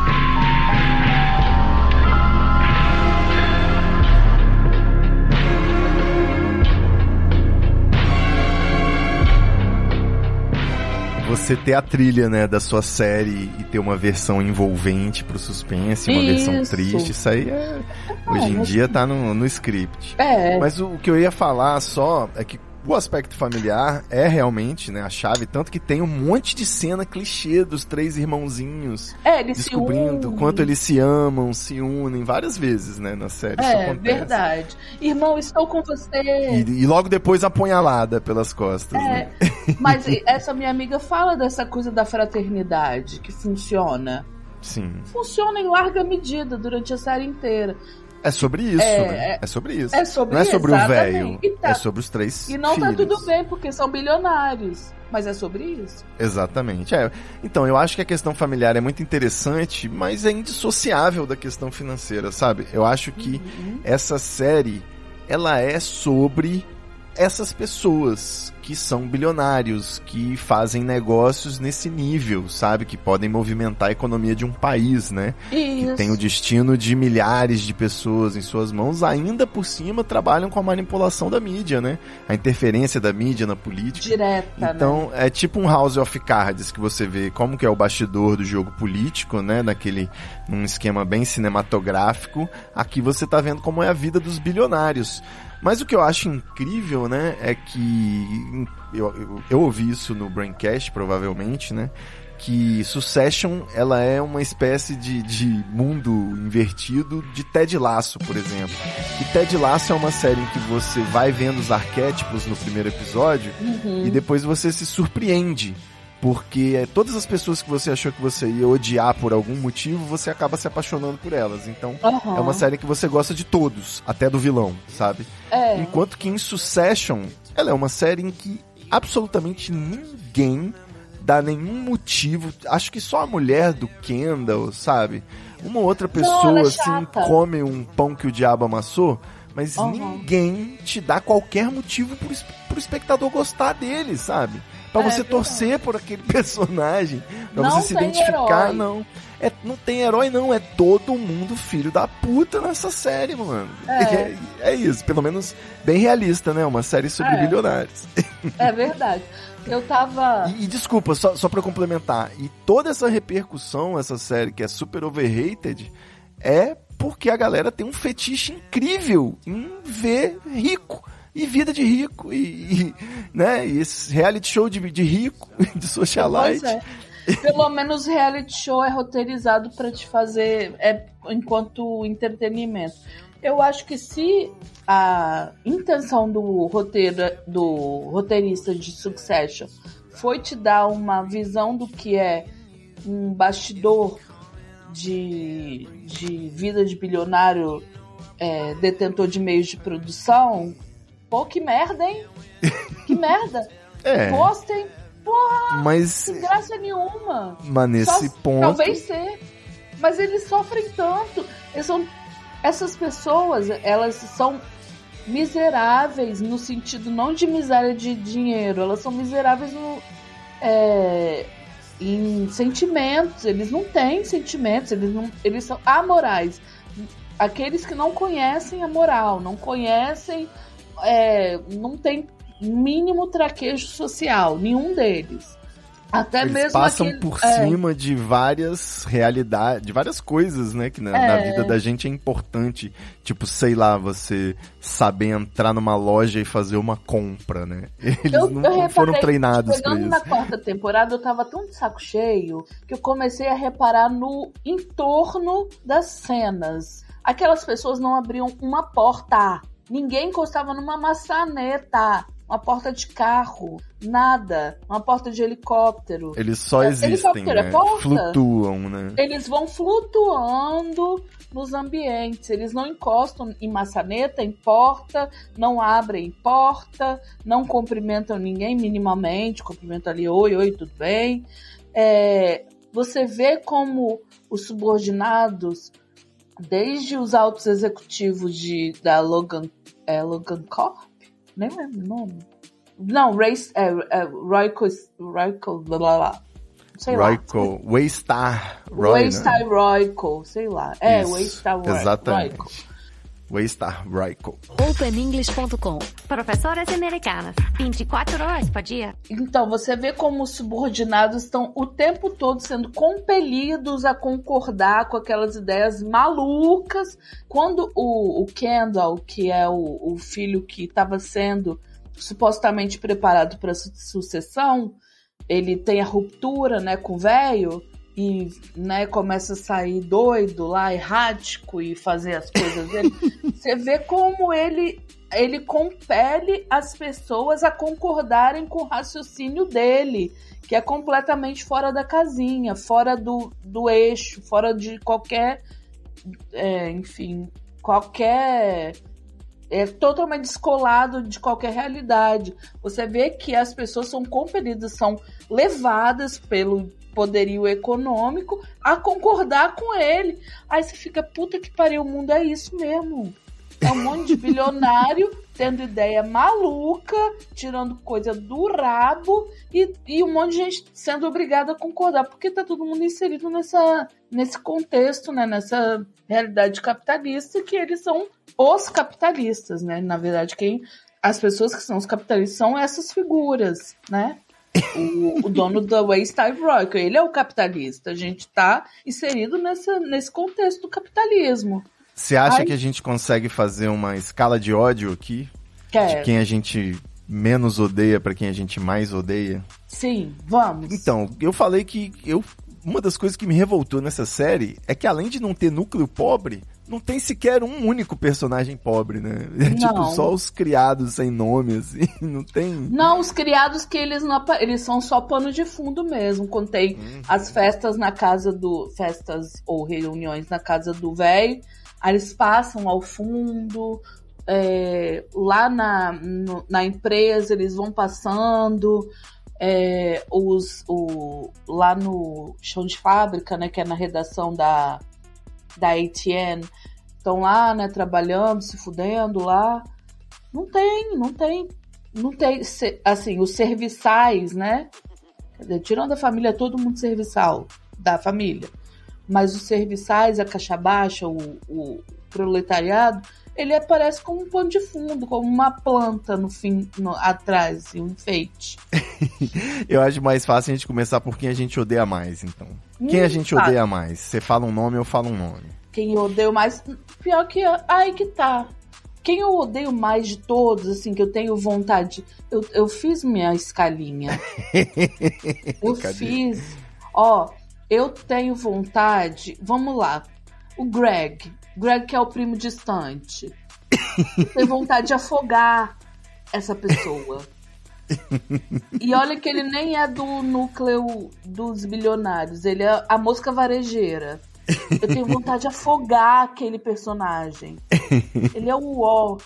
você ter a trilha, né, da sua série e ter uma versão envolvente pro suspense, uma versão Isso. triste, isso aí é, hoje em dia tá no, no script. É, Mas o, o que eu ia falar só é que o aspecto familiar é realmente, né, a chave, tanto que tem um monte de cena clichê dos três irmãozinhos é, eles descobrindo quanto eles se amam, se unem várias vezes, né, na série. É, verdade. Irmão, estou com você. E, e logo depois apunhalada pelas costas, É, né? mas essa minha amiga fala dessa coisa da fraternidade que funciona. Sim. Funciona em larga medida durante a série inteira. É sobre isso, É, né? é- É sobre isso. é sobre Não é sobre o exatamente. velho, E tá- é sobre os três E não filhos. tá tudo bem, porque são bilionários. Mas é sobre isso. Exatamente. É. Então, eu acho que a questão familiar é muito interessante, mas é indissociável da questão financeira, sabe? Eu acho que Uhum. essa série, ela é sobre essas pessoas que são bilionários, que fazem negócios nesse nível, sabe? Que podem movimentar a economia de um país, né? que Isso. tem o destino de milhares de pessoas em suas mãos, ainda por cima trabalham com a manipulação da mídia, né? A interferência da mídia na política. Direta, né? Então, é tipo um House of Cards que você vê como que é o bastidor do jogo político, né? Naquele, num esquema bem cinematográfico. Aqui você tá vendo como é a vida dos bilionários. Mas o que eu acho incrível, né, é que eu, eu, eu ouvi isso no Braincast, provavelmente, né? Que Succession, ela é uma espécie de, de mundo invertido de Ted Lasso, por exemplo. E Ted Lasso é uma série em que você vai vendo os arquétipos no primeiro episódio Uhum. e depois você se surpreende. Porque é, todas as pessoas que você achou que você ia odiar por algum motivo, você acaba se apaixonando por elas. Então, Aham. é uma série que você gosta de todos, até do vilão, sabe? É. Enquanto que em Succession, ela é uma série em que absolutamente ninguém dá nenhum motivo. Acho que só a mulher do Kendall, sabe? Uma outra pessoa, ela é assim, come um pão que o diabo amassou, mas Aham. ninguém te dá qualquer motivo pro, pro espectador gostar dele, sabe? Pra É, você torcer por aquele personagem, pra Não você se identificar, herói. não. É, não tem herói, não. É todo mundo filho da puta nessa série, mano. É. É, é isso. Pelo menos bem realista, né? Uma série sobre É. bilionários. É verdade. Eu tava. E, e desculpa, só, só pra complementar. E toda essa repercussão, essa série que é super overrated, é porque a galera tem um fetiche incrível em ver rico. E vida de rico. E, e, né? e esse reality show de, de rico, de socialite. Pois é. Pelo menos reality show é roteirizado pra te fazer é, enquanto entretenimento. Eu acho que se a intenção do roteiro do roteirista de Succession foi te dar uma visão do que é um bastidor de, de vida de bilionário é, detentor de meios de produção, pô, que merda, hein? Que merda! É, Postem, mas, sem graça nenhuma. mas nesse Só- ponto. Talvez ser. Mas eles sofrem tanto. Eles são, essas pessoas, elas são miseráveis no sentido não de miséria de dinheiro, elas são miseráveis no, é, em sentimentos. Eles não têm sentimentos, eles, não, eles são amorais. Aqueles que não conhecem a moral, não conhecem, é, não tem mínimo traquejo social, nenhum deles. Até Eles mesmo passam aquele- por é. cima de várias realidades, de várias coisas, né? Que na, É. na vida da gente é importante. Tipo, sei lá, você saber entrar numa loja e fazer uma compra, né? Eles Eu- não, eu não foram reparei, treinados Chegando na quarta temporada, eu tava tão de saco cheio que eu comecei a reparar no entorno das cenas. Aquelas pessoas não abriam uma porta. Ninguém encostava numa maçaneta. Uma porta de carro. Nada. Uma porta de helicóptero. Eles só É, existem, helicóptero é né? porta? Flutuam, né? Eles vão flutuando nos ambientes. Eles não encostam em maçaneta, em porta, não abrem porta, não cumprimentam ninguém minimamente. Cumprimentam ali, oi, oi, tudo bem. É, você vê como os subordinados, desde os altos executivos de, da Logan, é, Logan Corp, nem lembro o nome. Não, Race, é, é, Royco, Royco, blá blá blá. Sei lá. Royco, Waystar Roy, Waystar né? Royco, sei lá. É, Isso, Waystar Roy- Exatamente. Royco. Waystar Royco. OpenEnglish.com. Professores americanas. 24 horas por dia. Então, você vê como os subordinados estão o tempo todo sendo compelidos a concordar com aquelas ideias malucas. Quando o, o Kendall, que é o, o filho que estava sendo supostamente preparado para sucessão, ele tem a ruptura né, com o velho e né, começa a sair doido lá, errático e fazer as coisas dele, você vê como ele ele compele as pessoas a concordarem com o raciocínio dele, que é completamente fora da casinha, fora do, do eixo, fora de qualquer, é, enfim, qualquer é totalmente descolado de qualquer realidade. Você vê que as pessoas são compelidas, são levadas pelo poderio econômico a concordar com ele. Aí você fica, puta que pariu, o mundo é isso mesmo. É um monte de bilionário tendo ideia maluca, tirando coisa do rabo e, e um monte de gente sendo obrigada a concordar, porque tá todo mundo inserido nessa, nesse contexto, né? Nessa realidade capitalista que eles são os capitalistas, né? Na verdade, quem as pessoas que são os capitalistas são essas figuras, né? O, o, dono da Wayside Rock, ele é o capitalista. A gente está inserido nessa, nesse contexto do capitalismo. Você acha Ai. que a gente consegue fazer uma escala de ódio aqui? Quer. De quem a gente menos odeia para quem a gente mais odeia? Sim, vamos. Então, eu falei que eu uma das coisas que me revoltou nessa série é que além de não ter núcleo pobre, não tem sequer um único personagem pobre, né? É tipo só os criados sem nome, assim, não tem. Não, os criados que eles não eles são só pano de fundo mesmo. Contei uhum. as festas na casa do. festas ou reuniões na casa do velho. Aí eles passam ao fundo, é, lá na, no, na empresa eles vão passando, é, os, o, lá no chão de fábrica, né, que é na redação da, da ATN, estão lá, né, trabalhando, se fudendo lá. Não tem, não tem, não tem, assim, os serviçais, né, tirando a família, todo mundo serviçal da família. Mas os serviçais, a caixa baixa, o, o proletariado, ele aparece como um pano de fundo, como uma planta no fim, no, atrás, um enfeite. Eu acho mais fácil a gente começar por quem a gente odeia mais, então. Hum, quem a hum, gente odeia mais? Você fala um nome, eu falo um nome. Quem eu odeio mais? Pior que. Ai, que tá. Quem eu odeio mais de todos, assim, que eu tenho vontade. Eu, eu fiz minha escalinha. eu Cadê? fiz. Ó, eu tenho vontade. Vamos lá. O Greg. Greg, que é o primo distante. Tem vontade de afogar essa pessoa. E olha que ele nem é do núcleo dos bilionários, ele é a mosca varejeira. Eu tenho vontade de afogar aquele personagem. Ele é o ó.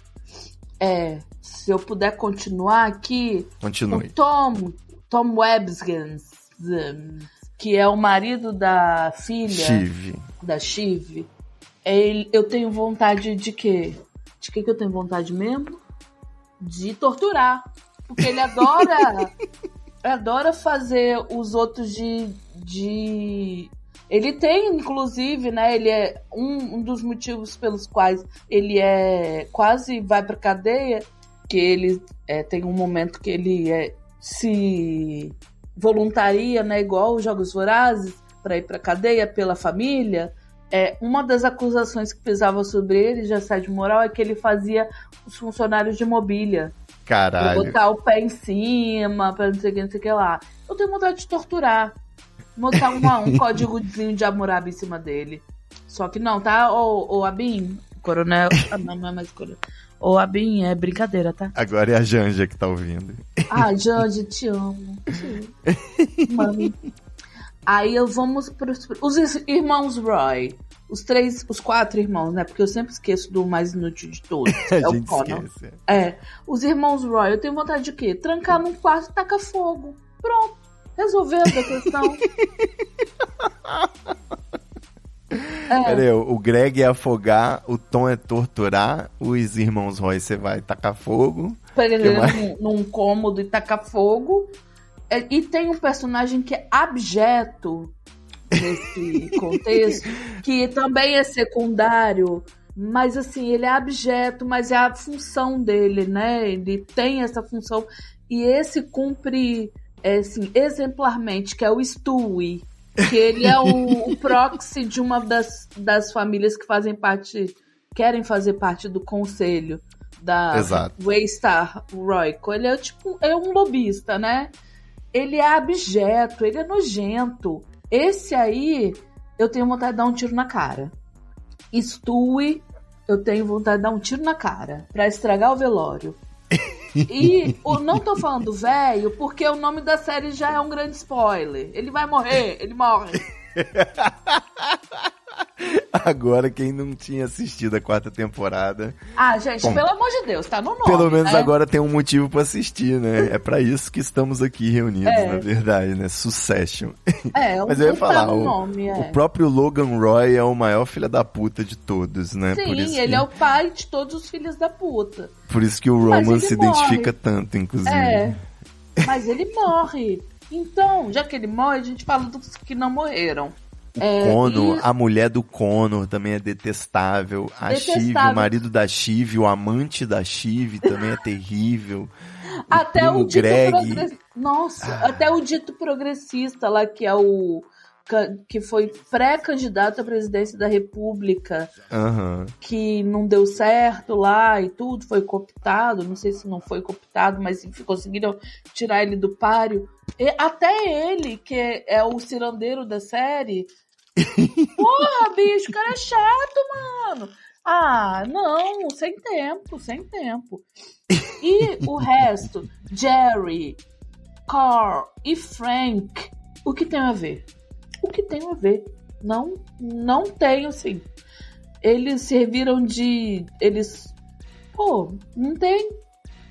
É, se eu puder continuar aqui. Continue. O Tom, Tom Webskins, que é o marido da filha Chive. da Chive, eu tenho vontade de quê? De que, que eu tenho vontade mesmo? De torturar. Porque ele adora. adora fazer os outros de. de... Ele tem, inclusive, né? Ele é um, um dos motivos pelos quais ele é quase vai pra cadeia. Que ele é, tem um momento que ele é, se voluntaria, né, igual os Jogos Vorazes, para ir para cadeia pela família, é, uma das acusações que pesava sobre ele de assédio moral é que ele fazia os funcionários de mobília. Caralho. Pra botar o pé em cima, pra não sei o que, não sei o que lá. Eu tenho vontade de torturar. Botar uma, um códigozinho de Hammurabi em cima dele. Só que não, tá? Ô, ô Abin, coronel. Ah, não, não é mais coronel. Ô, Abin, é brincadeira, tá? Agora é a Janja que tá ouvindo. Ah, Janja, te amo. Te Mami. Aí eu vamos pros, os irmãos Roy. Os três, os quatro irmãos, né? Porque eu sempre esqueço do mais inútil de todos. é o Conan. É. Os irmãos Roy, eu tenho vontade de quê? Trancar num quarto e tacar fogo. Pronto. Resolvendo a questão. É. Peraí, o Greg é afogar, o Tom é torturar, os irmãos Roy você vai tacar fogo. Prender num, num cômodo e tacar fogo. É, e tem um personagem que é abjeto nesse contexto, que também é secundário, Mas assim, ele é abjeto, mas é a função dele, né? Ele tem essa função. E esse cumpre, é, assim, exemplarmente, que é o Stewie. Que ele é o, o proxy de uma das, das famílias que fazem parte, querem fazer parte do conselho da Exato. Waystar Royco. Ele é tipo, é um lobista, né? Ele é abjeto, ele é nojento. Esse aí, eu tenho vontade de dar um tiro na cara. Stewie, eu tenho vontade de dar um tiro na cara pra estragar o velório. E eu não tô falando velho porque o nome da série já é um grande spoiler. Ele vai morrer, ele morre. Agora, quem não tinha assistido a quarta temporada. Ah, gente, Bom, pelo amor de Deus, tá no nome. Pelo menos né? agora tem um motivo pra assistir, né? É pra isso que estamos aqui reunidos, É. na verdade, né? Succession. É, Mas eu ia tá falar, no o, nome, é. o próprio Logan Roy é o maior filho da puta de todos, né? Sim, ele que, é o pai de todos os filhos da puta. Por isso que o Mas Roman se morre. identifica tanto, inclusive. É. Mas ele morre. Então, já que ele morre, a gente fala dos que não morreram. É, Conor, e- a mulher do Conor também é detestável. A Detestável. Shiv, o marido da Shiv, o amante da Shiv também é terrível. até primo o dito Greg. progressista. Nossa, até o dito progressista lá, que é o. que foi pré-candidato à presidência da República, Aham. que não deu certo lá e tudo, foi cooptado. Não sei se não foi cooptado, mas conseguiram tirar ele do páreo. E até ele, que é, é o cirandeiro da série. Porra, bicho, o cara é chato, mano. Ah, não, sem tempo, sem tempo. E o resto, Jerry, Carl e Frank, o que tem a ver? O que tem a ver? Não, não tem, assim. Eles serviram de. Eles. Pô, não tem.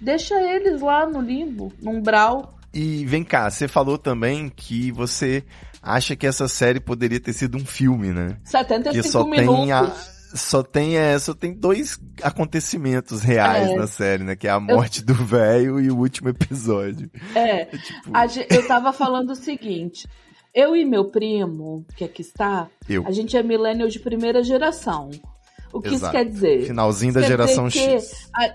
Deixa eles lá no limbo, no umbral. E vem cá, você falou também que você acha que essa série poderia ter sido um filme, né? 75 Que só minutos. tem a, só tem é, só tem dois acontecimentos reais É. na série, né? Que é a morte do velho e o último episódio. É, tipo- a ge- eu tava falando o seguinte. Eu e meu primo, que aqui está, Eu. a gente é millennial de primeira geração. O que isso Exato. quer dizer? Finalzinho da Quer geração X. a-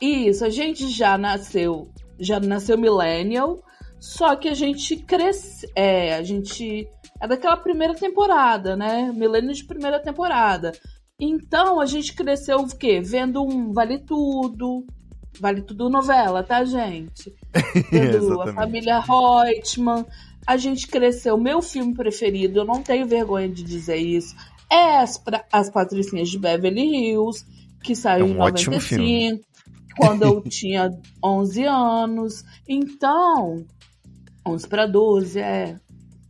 isso, a gente já nasceu, já nasceu millennial, só que a gente cresce, é, a gente é daquela primeira temporada, né? Millennial de primeira temporada. Então a gente cresceu o quê? Vendo um Vale Tudo, Vale Tudo novela, tá, gente? Vendo a família Reutemann. A gente cresceu. Meu filme preferido, eu não tenho vergonha de dizer isso, é As, Pra- As Patricinhas de Beverly Hills, que saiu É um em ótimo 95, quando eu tinha 11 anos. Então, 11 para 12, é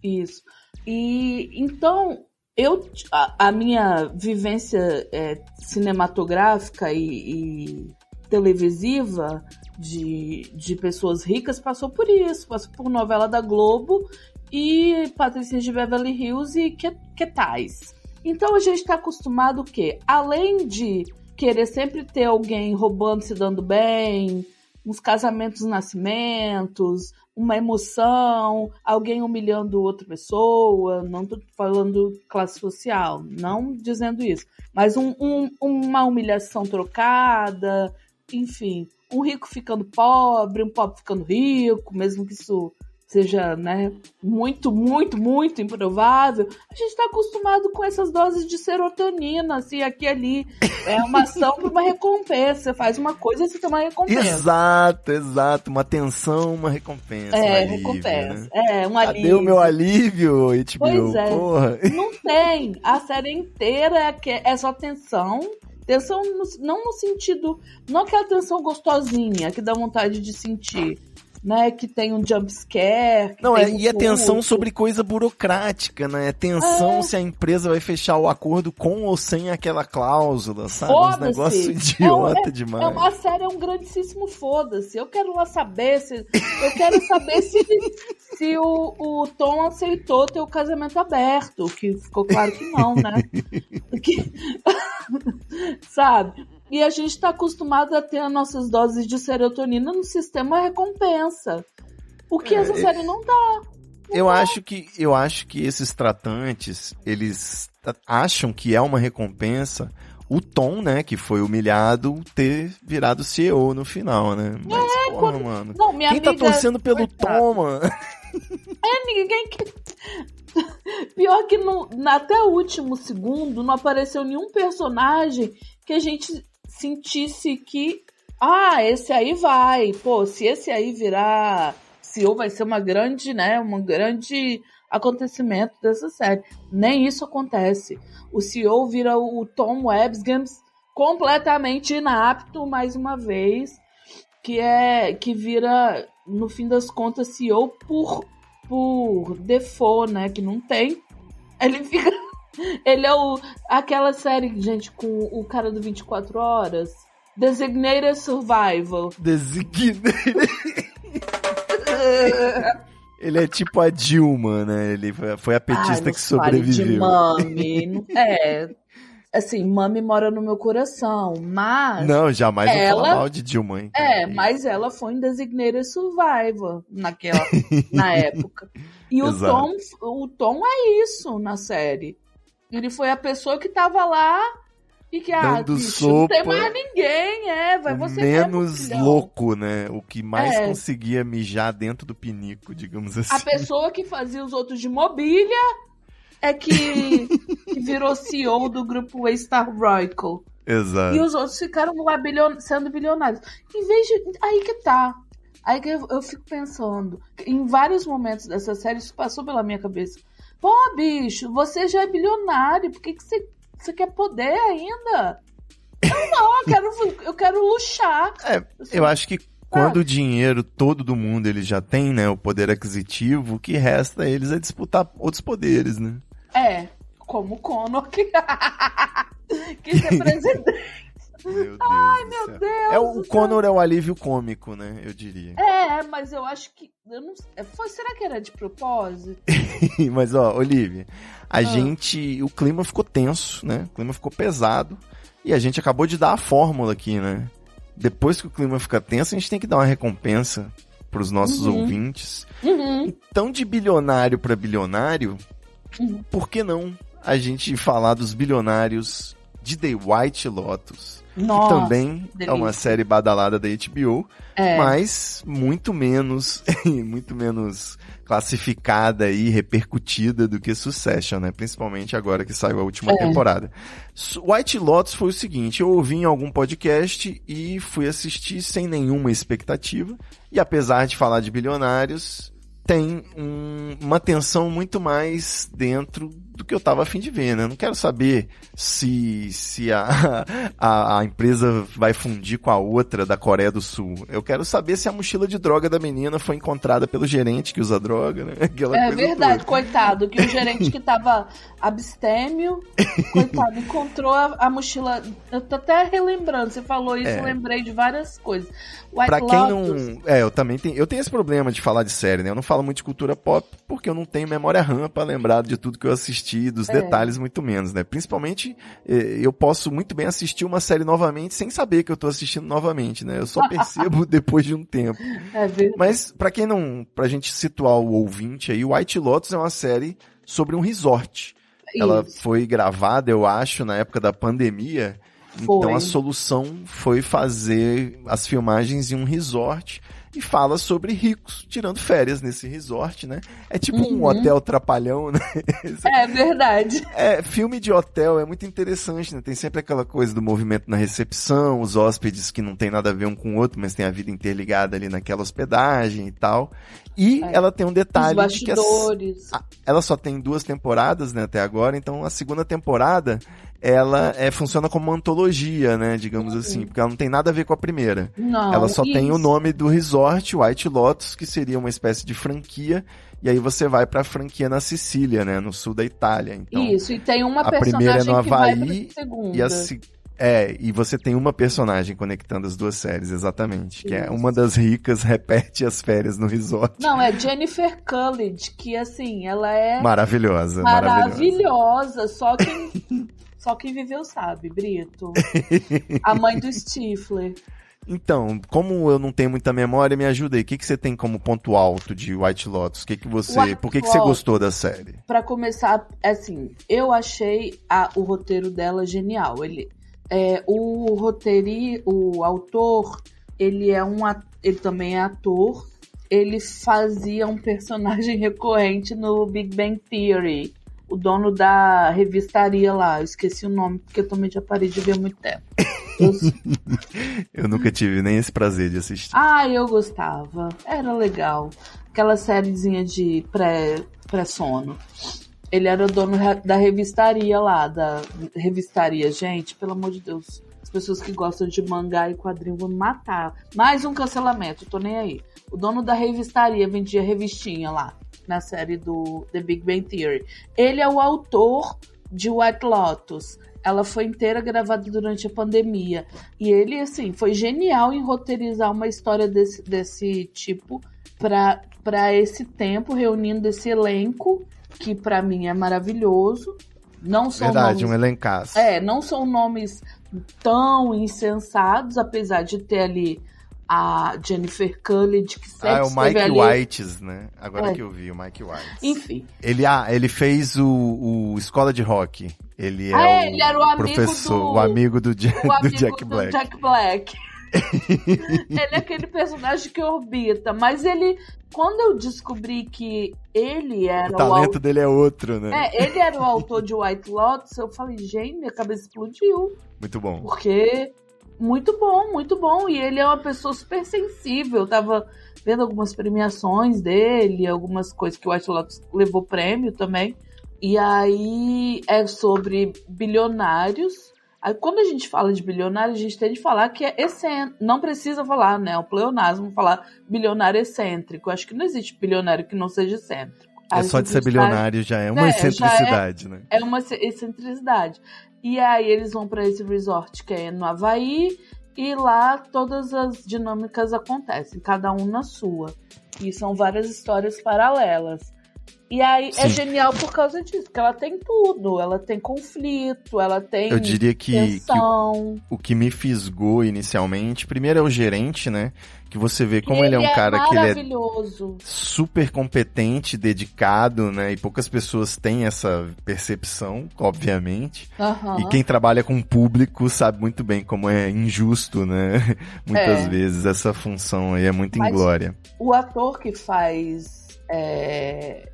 isso. E então, eu a, a minha vivência é, cinematográfica e, e televisiva de, de pessoas ricas passou por isso, passou por novela da Globo e Patricinha de Beverly Hills e que, que tais. Então a gente está acostumado o quê? Além de querer sempre ter alguém roubando, se dando bem, uns casamentos, nascimentos, uma emoção, alguém humilhando outra pessoa, não tô falando classe social, não dizendo isso, mas um, um- uma humilhação trocada, enfim, um rico ficando pobre, um pobre ficando rico, mesmo que isso seja, né, muito, muito, muito improvável, a gente está acostumado com essas doses de serotonina, assim, aqui e ali. É uma ação para uma recompensa. Você faz uma coisa, você tem uma recompensa. Exato, exato. Uma tensão, uma recompensa. um É, alívio, recompensa. né? É, um Cadê alívio. o meu alívio, HBO? Pois é. Porra. Não tem. A série inteira é, que- é só tensão. Tensão no- não no sentido. Não aquela tensão gostosinha que dá vontade de sentir. Né? Que tem um jump scare. Não, é, um e é tensão sobre coisa burocrática, né? É tensão É. se a empresa vai fechar o acordo com ou sem aquela cláusula, sabe? Foda-se. negócio É um- idiota é- demais. É uma série, é um grandíssimo foda-se. Eu quero lá saber se. Eu quero saber se, se o, o Tom aceitou ter o casamento aberto. Que ficou claro que não, né? Que- Sabe? E a gente tá acostumado a ter as nossas doses de serotonina no sistema recompensa. O que É, essa é- série não dá. Eu acho que eu acho que esses tratantes, eles acham que é uma recompensa o Tom, né, que foi humilhado, ter virado CEO no final, né? Mas, É, porra, quando- mano. Não, minha Quem tá amiga- torcendo pelo Coitada. Tom, mano? É, ninguém que. Pior que no, até o último segundo não apareceu nenhum personagem que a gente sentisse que. Ah, esse aí vai. Pô, se esse aí virar CEO, vai ser uma grande, né? Um grande acontecimento dessa série. Nem isso acontece. O CEO vira o Tom Websgams completamente inapto mais uma vez. Que é. Que vira, no fim das contas, CEO por por default, né? Que não tem. Ele fica. Ele é o. Aquela série, gente, com o cara do 24 Horas. Designated Survival. Designated. Ele é tipo a Dilma, né? Ele foi- a petista Ai, que sobreviveu. mami. É. Assim, mami mora no meu coração, mas. Não, jamais vou Ela- falar mal de Dilma, hein? É, mas ela foi em Designated Survivor naquela, na época. E o Exato. Tom, o Tom é isso na série. Ele foi a pessoa que tava lá e que, ah, Dando bicho, não tem sopa. mais ninguém, é, vai você Menos mesmo, louco, né? O que mais É. conseguia mijar dentro do pinico, digamos assim. A pessoa que fazia os outros de mobília é que, que virou CEO do grupo Waystar Royal. Exato. E os outros ficaram lá bilhon- sendo bilionários. Em vez de. Aí que tá. Aí que eu, eu fico pensando. Em vários momentos dessa série, isso passou pela minha cabeça. Pô, bicho, você já é bilionário. Por que, que você, você quer poder ainda? Eu não, eu quero, eu quero luxar. É, eu acho que quando o dinheiro todo do mundo ele já tem, né, o poder aquisitivo, o que resta a eles é disputar outros poderes, né? É, como o Conor que, que ser presidente. Meu Deus. Ai, meu Deus. É, o. Conor é o alívio cômico, né? Eu diria. É, mas eu acho que. Eu não, foi, será que era de propósito? Mas, ó, Olivia, a Ah. gente. O clima ficou tenso, né? O clima ficou pesado. E a gente acabou de dar a fórmula aqui, né? Depois que o clima fica tenso, a gente tem que dar uma recompensa pros nossos Uhum. ouvintes. Uhum. Então, de bilionário para bilionário, Uhum. por que não a gente falar dos bilionários de The White Lotus? Nossa, que também é uma delícia. série badalada da HBO, É. mas muito menos, muito menos classificada e repercutida do que Succession, né? Principalmente agora que saiu a última É. temporada. White Lotus foi o seguinte, eu ouvi em algum podcast e fui assistir sem nenhuma expectativa, e apesar de falar de bilionários, tem um- uma tensão muito mais dentro do que eu tava afim de ver, né? Eu não quero saber se, se a, a, a empresa vai fundir com a outra da Coreia do Sul. Eu quero saber se a mochila de droga da menina foi encontrada pelo gerente que usa droga, né? Aquela É verdade, toda. coitado, que o gerente que tava abstêmio, coitado, encontrou a, a mochila. Eu tô até relembrando, você falou isso, É. eu lembrei de várias coisas. White Pra quem Lotus, não. É, eu também tenho. Eu tenho esse problema de falar de série, né? Eu não falo muito de cultura pop porque eu não tenho memória RAM pra lembrar de tudo que eu assisti, dos É. detalhes, muito menos, né? Principalmente, eh, eu posso muito bem assistir uma série novamente sem saber que eu tô assistindo novamente, né? Eu só percebo depois de um tempo. É. Mas, pra quem não. Pra gente situar o ouvinte aí, White Lotus é uma série sobre um resort. Ela Isso. foi gravada, eu acho, na época da pandemia. Então Foi. a solução foi fazer as filmagens em um resort e fala sobre ricos tirando férias nesse resort, né? É tipo um Uhum. hotel trapalhão, né? É verdade. É, filme de hotel é muito interessante, né? Tem sempre aquela coisa do movimento na recepção, os hóspedes que não tem nada a ver um com o outro, mas tem a vida interligada ali naquela hospedagem e tal. E É. ela tem um Os detalhe de que as- bastidores. a- ela só tem duas temporadas, né, até agora, então a segunda temporada ela é, funciona como uma antologia, né, digamos assim, porque ela não tem nada a ver com a primeira. Não, ela só tem o isso. nome do resort, White Lotus, que seria uma espécie de franquia, e aí você vai pra franquia na Sicília, né, no sul da Itália. Então, Isso, e tem uma a personagem primeira é no que vai Havaí e a é, e você tem uma personagem conectando as duas séries, exatamente, que é Isso. uma das ricas repete as férias no resort. Não, é Jennifer Coolidge, que assim, ela é Maravilhosa, maravilhosa. maravilhosa, só quem só quem viveu sabe, Brito. A mãe do Stifler. Então, como eu não tenho muita memória, me ajuda aí. O que, que você tem como ponto alto de White Lotus? O que que você, White por que, que você gostou da série? Pra começar, assim, eu achei a- o roteiro dela genial. Ele É, o roteiri, o autor, ele é um ele também é ator. Ele fazia um personagem recorrente no Big Bang Theory. O dono da revistaria lá, eu esqueci o nome porque eu também já parei de ver muito tempo. Eu- Eu nunca tive nem esse prazer de assistir. Ah, eu gostava. Era legal. Aquela sériezinha de pré- pré-sono. Ele era o dono da revistaria lá, da revistaria. Gente, pelo amor de Deus. As pessoas que gostam de mangá e quadrinho vão matar. Mais um cancelamento, tô nem aí. O dono da revistaria vendia revistinha lá, na série do The Big Bang Theory. Ele é o autor de White Lotus. Ela foi inteira gravada durante a pandemia. E ele, assim, foi genial em roteirizar uma história desse, desse tipo para esse tempo, reunindo esse elenco, que para mim é maravilhoso. Não são Verdade, nomes, um elencaço. é, não são nomes tão insensados, apesar de ter ali a Jennifer Coolidge, que sempre Ah, é o Mike ali. Whites, né? Agora É. que eu vi, o Mike Whites. Enfim. Ele, ah, ele fez o, o Escola de Rock. Ele é, Ah, é, o, ele era o amigo professor, do- o amigo do, Ja- o do amigo Jack do Black. Jack Black. ele é aquele personagem que orbita, mas ele, quando eu descobri que ele era O o, talento au- dele é outro, né? é, ele era o autor de White Lotus, eu falei, gente, minha cabeça explodiu, Muito bom. porque muito bom, muito bom, e ele é uma pessoa super sensível, eu tava vendo algumas premiações dele, algumas coisas que o Lotus levou prêmio também, e aí é sobre bilionários. Aí quando a gente fala de bilionário, a gente tem de falar que é excêntrico. Não precisa falar, né? É o pleonasmo falar bilionário excêntrico. Eu acho que não existe bilionário que não seja excêntrico. É só de ser bilionário já é uma É, é- excentricidade, né? É uma excentricidade. E aí eles vão para esse resort que é no Havaí. E lá todas as dinâmicas acontecem, cada um na sua. E são várias histórias paralelas. E aí é Sim. genial por causa disso, porque ela tem tudo. Ela tem conflito, ela tem Eu diria que, que tensão. o que me fisgou inicialmente, primeiro é o gerente, né? Que você vê como E ele é um cara que ele é super competente, dedicado, né? E poucas pessoas têm essa percepção, obviamente. Aham. E quem trabalha com público sabe muito bem como é injusto, né? Muitas É. vezes essa função aí é muito Mas- inglória. O ator que faz é,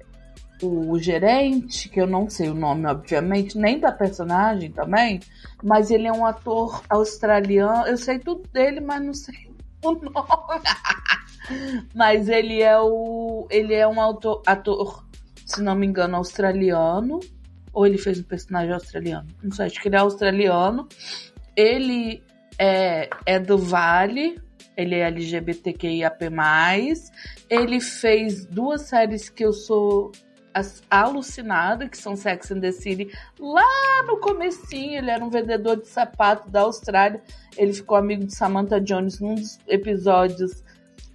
o gerente, que eu não sei o nome, obviamente, nem da personagem também, mas ele é um ator australiano. Eu sei tudo dele, mas não sei o nome. mas ele é o. Ele é um autor, ator, se não me engano, australiano. Ou ele fez um personagem australiano? Não sei, acho que ele é australiano. Ele é, é do Vale, ele é LGBTQIAP+. Ele fez duas séries que eu sou as- alucinada, que são Sex and the City. Lá no comecinho, ele era um vendedor de sapato da Austrália. Ele ficou amigo de Samantha Jones num dos episódios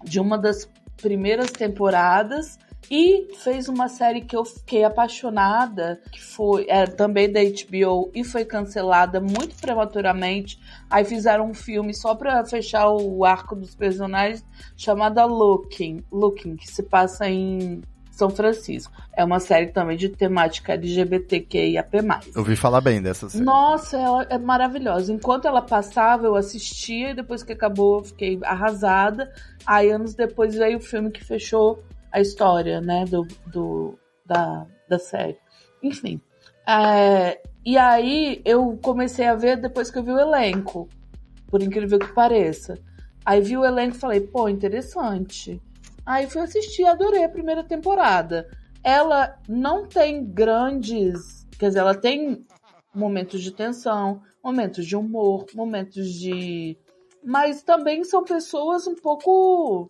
de uma das primeiras temporadas. E fez uma série que eu fiquei apaixonada, que foi é, também da HBO e foi cancelada muito prematuramente. Aí fizeram um filme só pra fechar o arco dos personagens, chamada Looking, Looking, que se passa em São Francisco. É uma série também de temática LGBTQIAP+. Ouvi falar bem dessa série. Nossa, ela é maravilhosa. Enquanto ela passava, eu assistia e depois que acabou, eu fiquei arrasada. Aí, anos depois, veio o filme que fechou a história, né, do, do, da, da série. Enfim. É, e aí, eu comecei a ver depois que eu vi o elenco. Por incrível que pareça. Aí vi o elenco e falei, pô, interessante. Aí fui assistir, adorei a primeira temporada. Ela não tem grandes. Quer dizer, ela tem momentos de tensão, momentos de humor, momentos de. Mas também são pessoas um pouco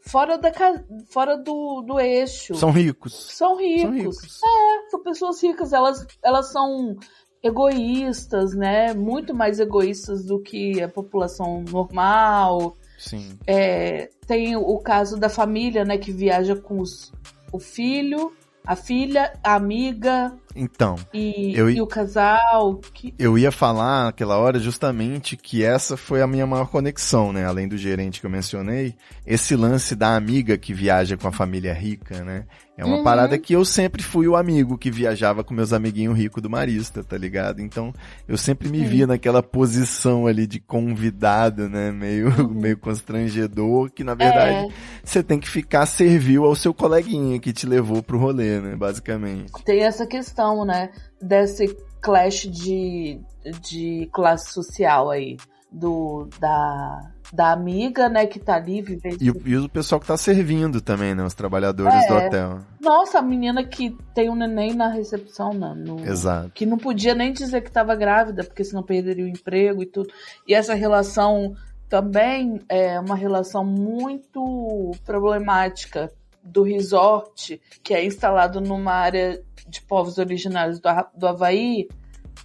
fora, da, ca- fora do, do eixo. São ricos. São ricos. São ricos. É, são pessoas ricas. Elas, elas são egoístas, né? Muito mais egoístas do que a população normal. Sim. É, tem o caso da família, né, que viaja com os- o filho, a filha, a amiga Então, E, Eu- e o casal. Que... eu ia falar naquela hora justamente que essa foi a minha maior conexão, né? Além do gerente que eu mencionei, esse lance da amiga que viaja com a família rica, né? É uma Uhum. parada que eu sempre fui o amigo que viajava com meus amiguinhos ricos do Marista, tá ligado? Então, eu sempre me via naquela posição ali de convidado, né? Meio, meio constrangedor, que na verdade É. você tem que ficar servil ao seu coleguinha que te levou pro rolê, né? Basicamente. tem essa questão, né? Desse clash de, de classe social aí. Do, da, da amiga, né, que tá ali vivendo. E, o- e o pessoal que tá servindo também, né? Os trabalhadores É. do hotel. Nossa, a menina que tem um neném na recepção, né? No, Exato. que não podia nem dizer que estava grávida, porque senão perderia o emprego e tudo. E essa relação também é uma relação muito problemática do resort, que é instalado numa área de povos originários do, do Havaí,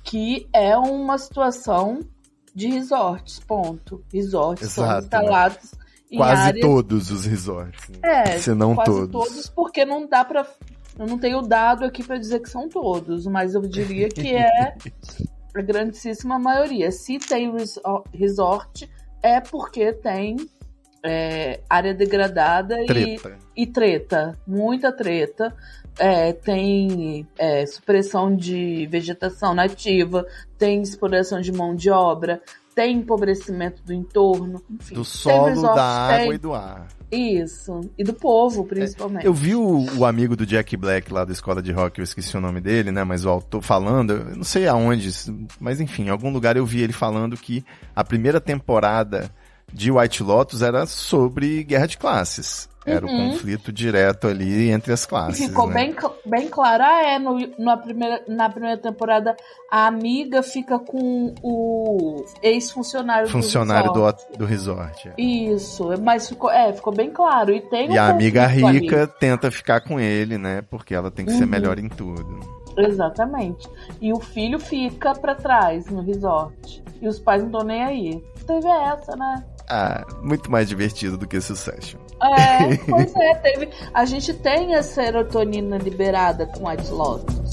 que é uma situação de resorts, ponto. Resorts são Exato, instalados em Quase áreas todos os resorts. né? é, Se não quase todos. porque não dá pra. Eu não tenho dado aqui pra dizer que são todos, mas eu diria que é a grandíssima maioria. Se tem reso- resort, é porque tem é, área degradada e, Treta. e treta, muita treta. É, tem é, supressão de vegetação nativa, tem exploração de mão de obra, tem empobrecimento do entorno, enfim. Do solo, da água tem- e do ar. isso. E do povo, principalmente. Eu vi o, o amigo do Jack Black lá da escola de rock, eu esqueci o nome dele, né? Mas o autor falando, eu não sei aonde, mas enfim, em algum lugar eu vi ele falando que a primeira temporada de White Lotus era sobre guerra de classes. Era o Uhum. conflito direto ali entre as classes. ficou né? bem, bem claro. Ah, é, no, na, primeira, na primeira temporada, a amiga fica com o ex-funcionário Funcionário do do, resort. do resort. é. Isso, mas ficou, é, ficou bem claro. E tem E um a amiga conflito ali. rica tenta ficar com ele, né? Porque ela tem que ser Uhum. melhor em tudo. Exatamente. E o filho fica pra trás no resort. E os pais não estão nem aí. Teve essa, né? Ah, muito mais divertido do que Succession. É, pois é, teve. A gente tem a serotonina liberada com White Lotus.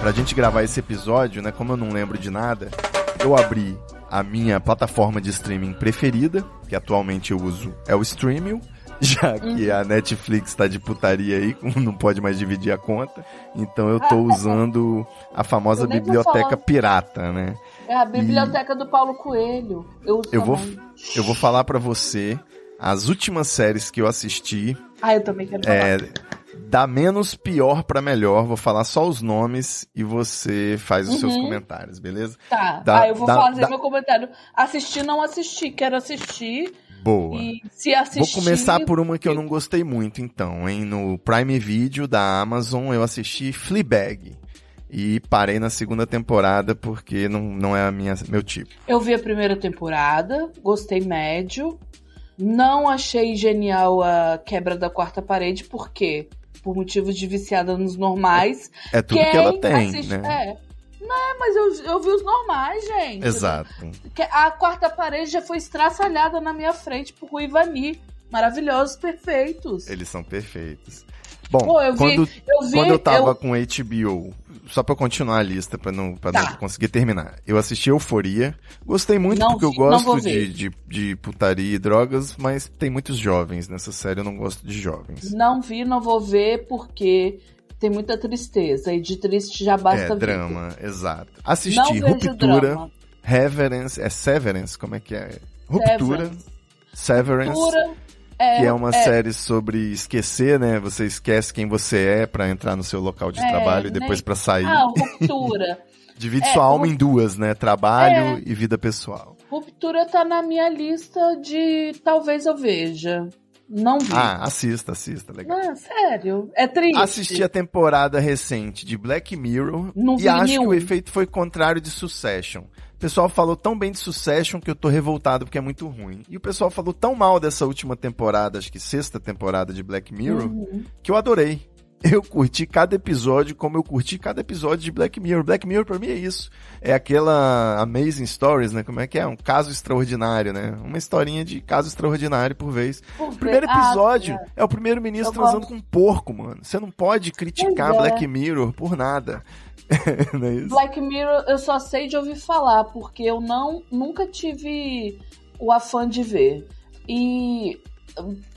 Pra gente gravar esse episódio, né? Como eu não lembro de nada, eu abri a minha plataforma de streaming preferida, que atualmente eu uso é o Streamio, já que a Netflix tá de putaria aí, não pode mais dividir a conta. Então eu tô usando a famosa biblioteca pirata, né? É a biblioteca do Paulo Coelho. Eu, Eu vou, eu vou falar pra você as últimas séries que eu assisti Ah, eu também quero falar. É, da menos pior pra melhor, vou falar só os nomes e você faz os seus Uhum. comentários, beleza? Tá, da- ah, eu vou da- fazer da- meu comentário. Assistir, não assisti. Quero assistir. Boa. E se assistir. Vou começar por uma que eu não gostei muito, então, hein? No Prime Video da Amazon eu assisti Fleabag. E parei na segunda temporada porque não, não é a minha, meu tipo. Eu vi a primeira temporada, gostei médio. Não achei genial a quebra da quarta parede, porque por motivos de viciada nos normais. É tudo Quem que ela tem, assiste- né? É. Não, mas eu, eu vi os normais, gente. Exato. A quarta parede já foi estraçalhada na minha frente por Rui Vani. Maravilhosos, perfeitos. Eles são perfeitos. Bom, Pô, eu vi- quando, eu vi- quando eu tava eu- com HBO, só pra eu continuar a lista, pra não, pra Tá. não conseguir terminar, eu assisti Euforia, gostei muito Não porque eu vi- gosto de, de, de putaria e drogas, mas tem muitos jovens nessa série, eu não gosto de jovens. Não vi, não vou ver, porque tem muita tristeza. E de triste já basta É, drama, exato. Não Assisti vejo Ruptura, drama. Reverence, é Severance, como é que é? Ruptura, Severance. Severance, Ruptura, é, que é uma é, série sobre esquecer, né? Você esquece quem você é pra entrar no seu local de É, trabalho e né? depois pra sair. Ah, ruptura. Divide É, sua alma em duas, né? Trabalho É. e vida pessoal. ruptura tá na minha lista de talvez eu veja. Não vi. Ah, assista, assista, legal. Não, sério. É triste. Assisti a temporada recente de Black Mirror Não e acho nenhum. que o efeito foi contrário de Succession. O pessoal falou tão bem de Succession que eu tô revoltado porque é muito ruim. E o pessoal falou tão mal dessa última temporada, acho que sexta temporada de Black Mirror, Uhum. que eu adorei. Eu curti cada episódio como eu curti cada episódio de Black Mirror. Black Mirror pra mim é isso. É aquela Amazing Stories, né? Como é que é? Um caso extraordinário, né? Uma historinha de caso extraordinário por vez. Por O primeiro ver- Ah, episódio é. é o primeiro-ministro transando gosto. com um porco, mano. Você não pode criticar é. Black Mirror por nada. não é isso? Black Mirror eu só sei de ouvir falar, porque eu não nunca tive o afã de ver. E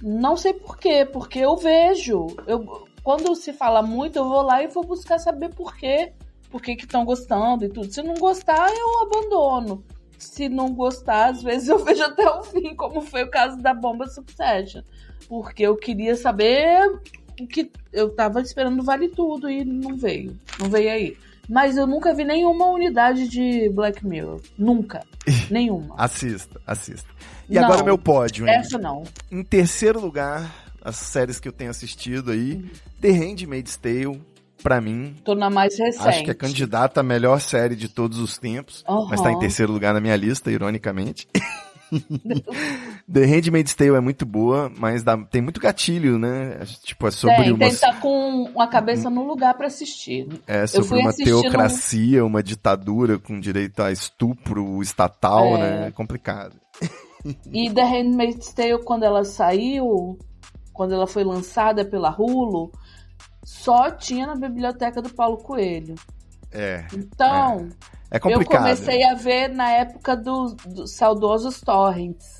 não sei por quê, porque eu vejo. Eu, quando se fala muito, eu vou lá e vou buscar saber por quê. Por que estão gostando e tudo. Se não gostar, eu abandono. Se não gostar, às vezes eu vejo até o fim, como foi o caso da bomba Succession. Porque eu queria saber o que eu tava esperando vale tudo e não veio. Não veio aí. Mas eu nunca vi nenhuma unidade de Black Mirror. Nunca. Nenhuma. Assista, assista. E Não. agora meu pódio, hein? Essa não. Em terceiro lugar, as séries que eu tenho assistido aí, Uhum. The Handmaid's Tale, pra mim, Tô na mais recente. acho que é candidata à melhor série de todos os tempos, Aham. mas tá em terceiro lugar na minha lista, ironicamente. The Handmaid's Tale é muito boa, mas dá- tem muito gatilho, né? Tipo, é sobre tem, uma, tem que estar com a cabeça no lugar pra assistir. é sobre uma teocracia, uma ditadura com direito a estupro estatal, É. né? É complicado. E The Handmaid's Tale, quando ela saiu, quando ela foi lançada pela Hulu, só tinha na biblioteca do Paulo Coelho. É, Então, é eu complicado. comecei a ver na época dos, dos saudosos torrents.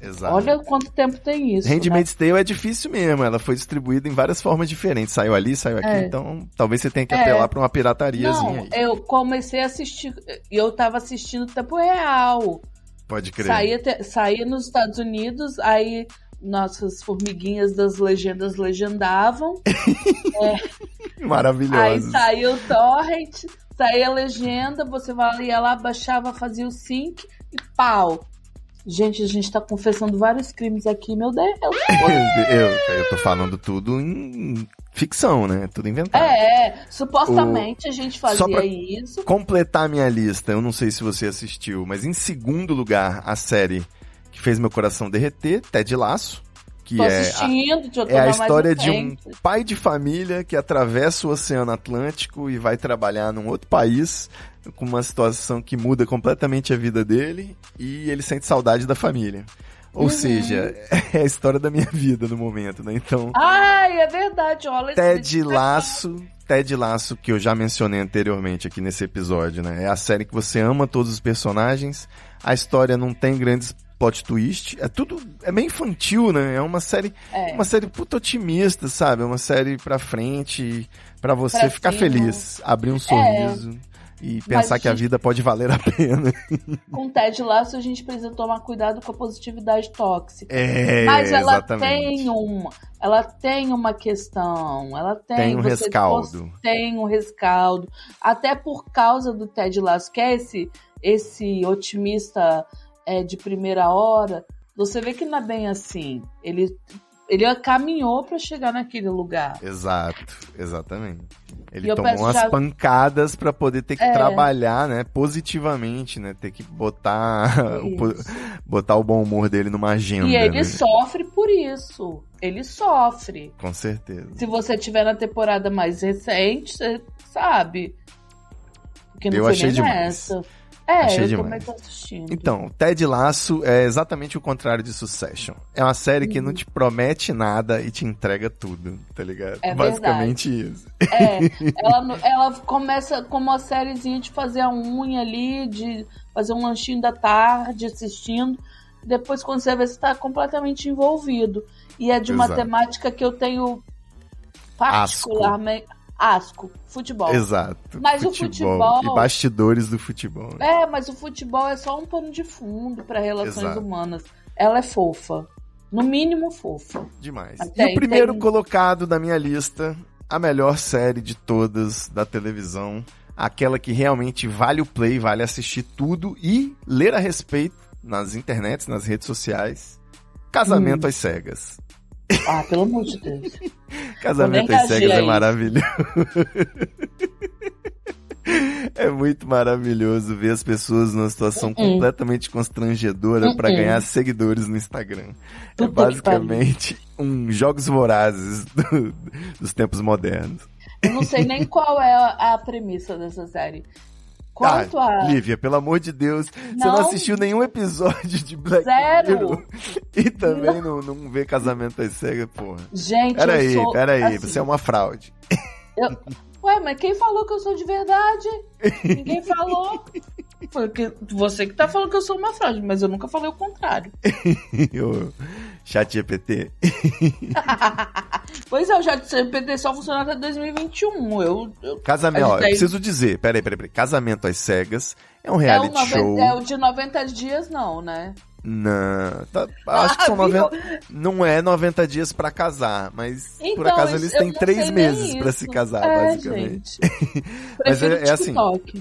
Exato. Olha quanto tempo tem isso. né? Handmaid's Tale é difícil mesmo, ela foi distribuída em várias formas diferentes. Saiu ali, saiu aqui, É. então talvez você tenha que É. apelar pra uma piratariazinha Não, eu comecei a assistir, e eu tava assistindo tempo real. Pode crer. Saía, te- saía nos Estados Unidos, aí nossas formiguinhas das legendas legendavam. Aí Maravilhoso. saía o torrent, saía a legenda, você ia lá, baixava, fazia o sync e pau. Gente, a gente tá confessando vários crimes aqui, meu Deus. eu, eu tô falando tudo em ficção, né? Tudo inventado. É, supostamente a gente Só fazia pra- isso. Completar minha lista, eu não sei se você assistiu, mas em segundo lugar, a série que fez meu coração derreter, Ted Laço, que Tô é a, é a história de um pai de família que atravessa o Oceano Atlântico e vai trabalhar num outro país com uma situação que muda completamente a vida dele e ele sente saudade da família. Ou Uhum. seja, é a história da minha vida no momento, né? Então, Ai, é verdade, olha Ted. Laço, Ted Laço, que eu já mencionei anteriormente aqui nesse episódio, né? É a série que você ama todos os personagens, a história não tem grandes plot twist, é tudo, é meio infantil, né? É uma série, É. uma série puta otimista, sabe? É uma série pra frente, pra você Pra ficar cima. É. feliz, abrir um sorriso e pensar que a vida pode valer a pena. Com Ted Lasso, a gente precisa tomar cuidado com a positividade tóxica. É, Mas ela exatamente. tem uma, ela tem uma questão, ela tem, Tem um rescaldo. tem um rescaldo, até por causa do Ted Lasso, que é esse esse otimista é, de primeira hora. Você vê que não é bem assim. Ele ele caminhou para chegar naquele lugar. Exato, exatamente. Ele E tomou umas já- pancadas pra poder ter que É. trabalhar, né, positivamente, né, ter que botar o, botar o bom humor dele numa agenda, E ele né? sofre por isso. Ele sofre. Com certeza. Se você tiver na temporada mais recente, você sabe. Porque não Eu foi achei nem demais. nessa. É, Achei eu demais. também tô assistindo. Então, Ted Laço é exatamente o contrário de Succession. É uma série que não te promete nada e te entrega tudo, tá ligado? Uhum. É Basicamente isso. É, ela, ela começa como uma sériezinha de fazer a unha ali, de fazer um lanchinho da tarde assistindo. Depois, quando você vê, você tá completamente envolvido. E é de uma Exato. temática que eu tenho particularmente. Asco. Futebol. Exato. Mas o futebol- E bastidores do futebol. né? É, mas o futebol é só um pano de fundo para relações Exato. humanas. Ela é fofa. No mínimo fofa. Demais. Tem- e o primeiro tem- colocado da minha lista, a melhor série de todas da televisão, aquela que realmente vale o play, vale assistir tudo e ler a respeito nas internets, nas redes sociais. Casamento Hum. às cegas. Ah, pelo amor de Deus. Casamento às cegas é maravilhoso. É muito maravilhoso ver as pessoas numa situação Uhum. completamente constrangedora pra Uhum. ganhar seguidores no Instagram. Puta é basicamente um jogos vorazes do- dos tempos modernos. Eu não sei nem qual é a premissa dessa série. Quanto ah, a. Lívia, pelo amor de Deus, você Não. não assistiu nenhum episódio de Black Zero. Mirror e também não, não vê Casamento às Cegas, porra. Gente, Peraí, sou. peraí, assim, você é uma fraude. eu- Ué, mas quem falou que eu sou de verdade? Ninguém falou. Foi que você que tá falando que eu sou uma fraude, mas eu nunca falei o contrário. chat GPT. Pois é, o chat GPT só funciona até 2021. Eu, eu, Casamento, ó, eu preciso dizer, peraí, peraí, peraí. Casamento às Cegas é um é, reality noven- show. é o de 90 dias, não, né? Não, tá- acho que são Ah, viu? 90. Não é 90 dias pra casar, mas por Então, acaso isso- eles têm três meses pra se casar, É, basicamente. Mas é, é assim,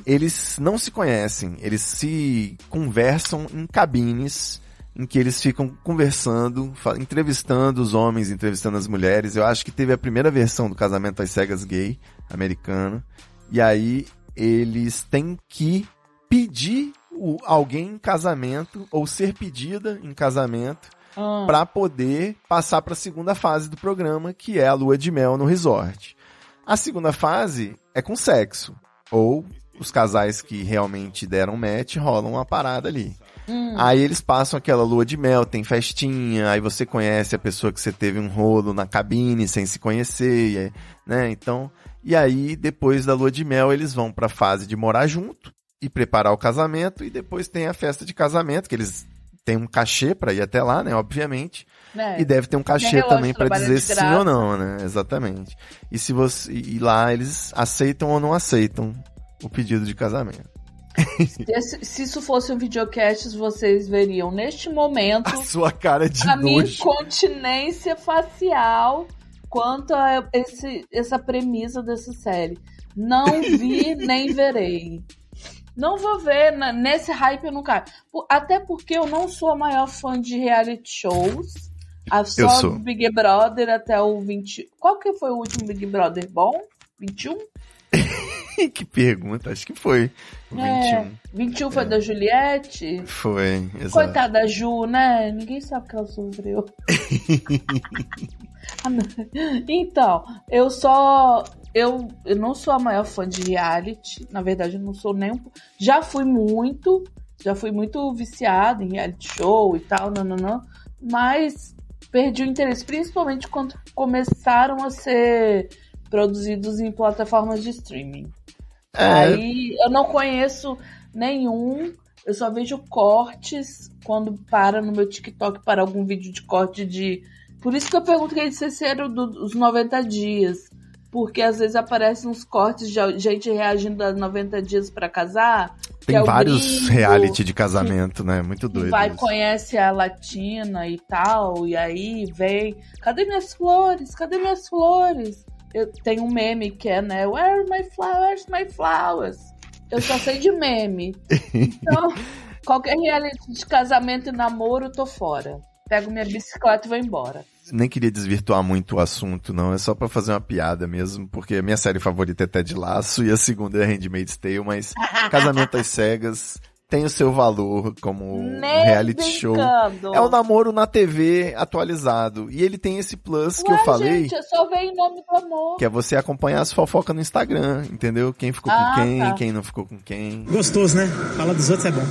eles não se conhecem, eles se conversam em cabines em que eles ficam conversando, entrevistando os homens, entrevistando as mulheres. Eu acho que teve a primeira versão do Casamento às Cegas gay americano. E aí eles têm que pedir o- alguém em casamento ou ser pedida em casamento Ah. para poder passar para a segunda fase do programa, que é a lua de mel no resort. A segunda fase é com sexo, ou os casais que realmente deram match rolam uma parada ali. Hum. Aí eles passam aquela lua de mel, tem festinha, aí você conhece a pessoa que você teve um rolo na cabine sem se conhecer, né? Então, e aí depois da lua de mel eles vão para a fase de morar junto e preparar o casamento e depois tem a festa de casamento, que eles têm um cachê para ir até lá, né, obviamente. É. E deve ter um cachê também para dizer sim ou não, né? Exatamente. E se você e lá eles aceitam ou não aceitam o pedido de casamento. Se, se isso fosse um videocast, vocês veriam neste momento A sua cara de a minha incontinência facial quanto a esse, essa premissa dessa série. Não vi nem verei. Não vou ver, na- nesse hype eu não caio. Até porque eu não sou a maior fã de reality shows. A só Eu sou. Big Brother até o 20. Qual que foi o último Big Brother bom? 21? que pergunta, acho que foi. O 21. É, 21 foi da Juliette. Foi, exato. Coitada da Ju, né? Ninguém sabe o que ela sofreu. Ah, então, eu só. Eu, eu não sou a maior fã de reality. Na verdade, eu não sou nem um. Já fui muito. Já fui muito viciada em reality show e tal, não, não, não. Mas perdi o interesse, principalmente quando começaram a ser produzidos em plataformas de streaming. É, Aí eu não conheço nenhum. Eu só vejo cortes quando para no meu TikTok para algum vídeo de corte de. Por isso que eu pergunto quem disse se era do- dos 90 dias. Porque às vezes aparecem uns cortes de gente reagindo a 90 dias pra casar. que tem é vários gringo, reality de casamento, né? Muito que doido. vai, isso. conhece a latina e tal, e aí vem, cadê minhas flores? Cadê minhas flores? Eu tenho um meme que é, né? Where are my flowers? My flowers. Eu só sei de meme. Então, qualquer reality de casamento e namoro, eu tô fora. Pego minha bicicleta e vou embora. Nem queria desvirtuar muito o assunto, não. É só pra fazer uma piada mesmo, porque a minha série favorita é Ted Laço e a segunda é Handmaid's Tale, mas Casamento às Cegas tem o seu valor como um reality show. É o namoro na TV atualizado. E ele tem esse plus que Ué, eu falei, gente, eu só vejo em nome do amor. que é você acompanhar as fofocas no Instagram, entendeu? Quem ficou Ah, com quem, tá. quem não ficou com quem. Gostoso, né? Fala dos outros é bom.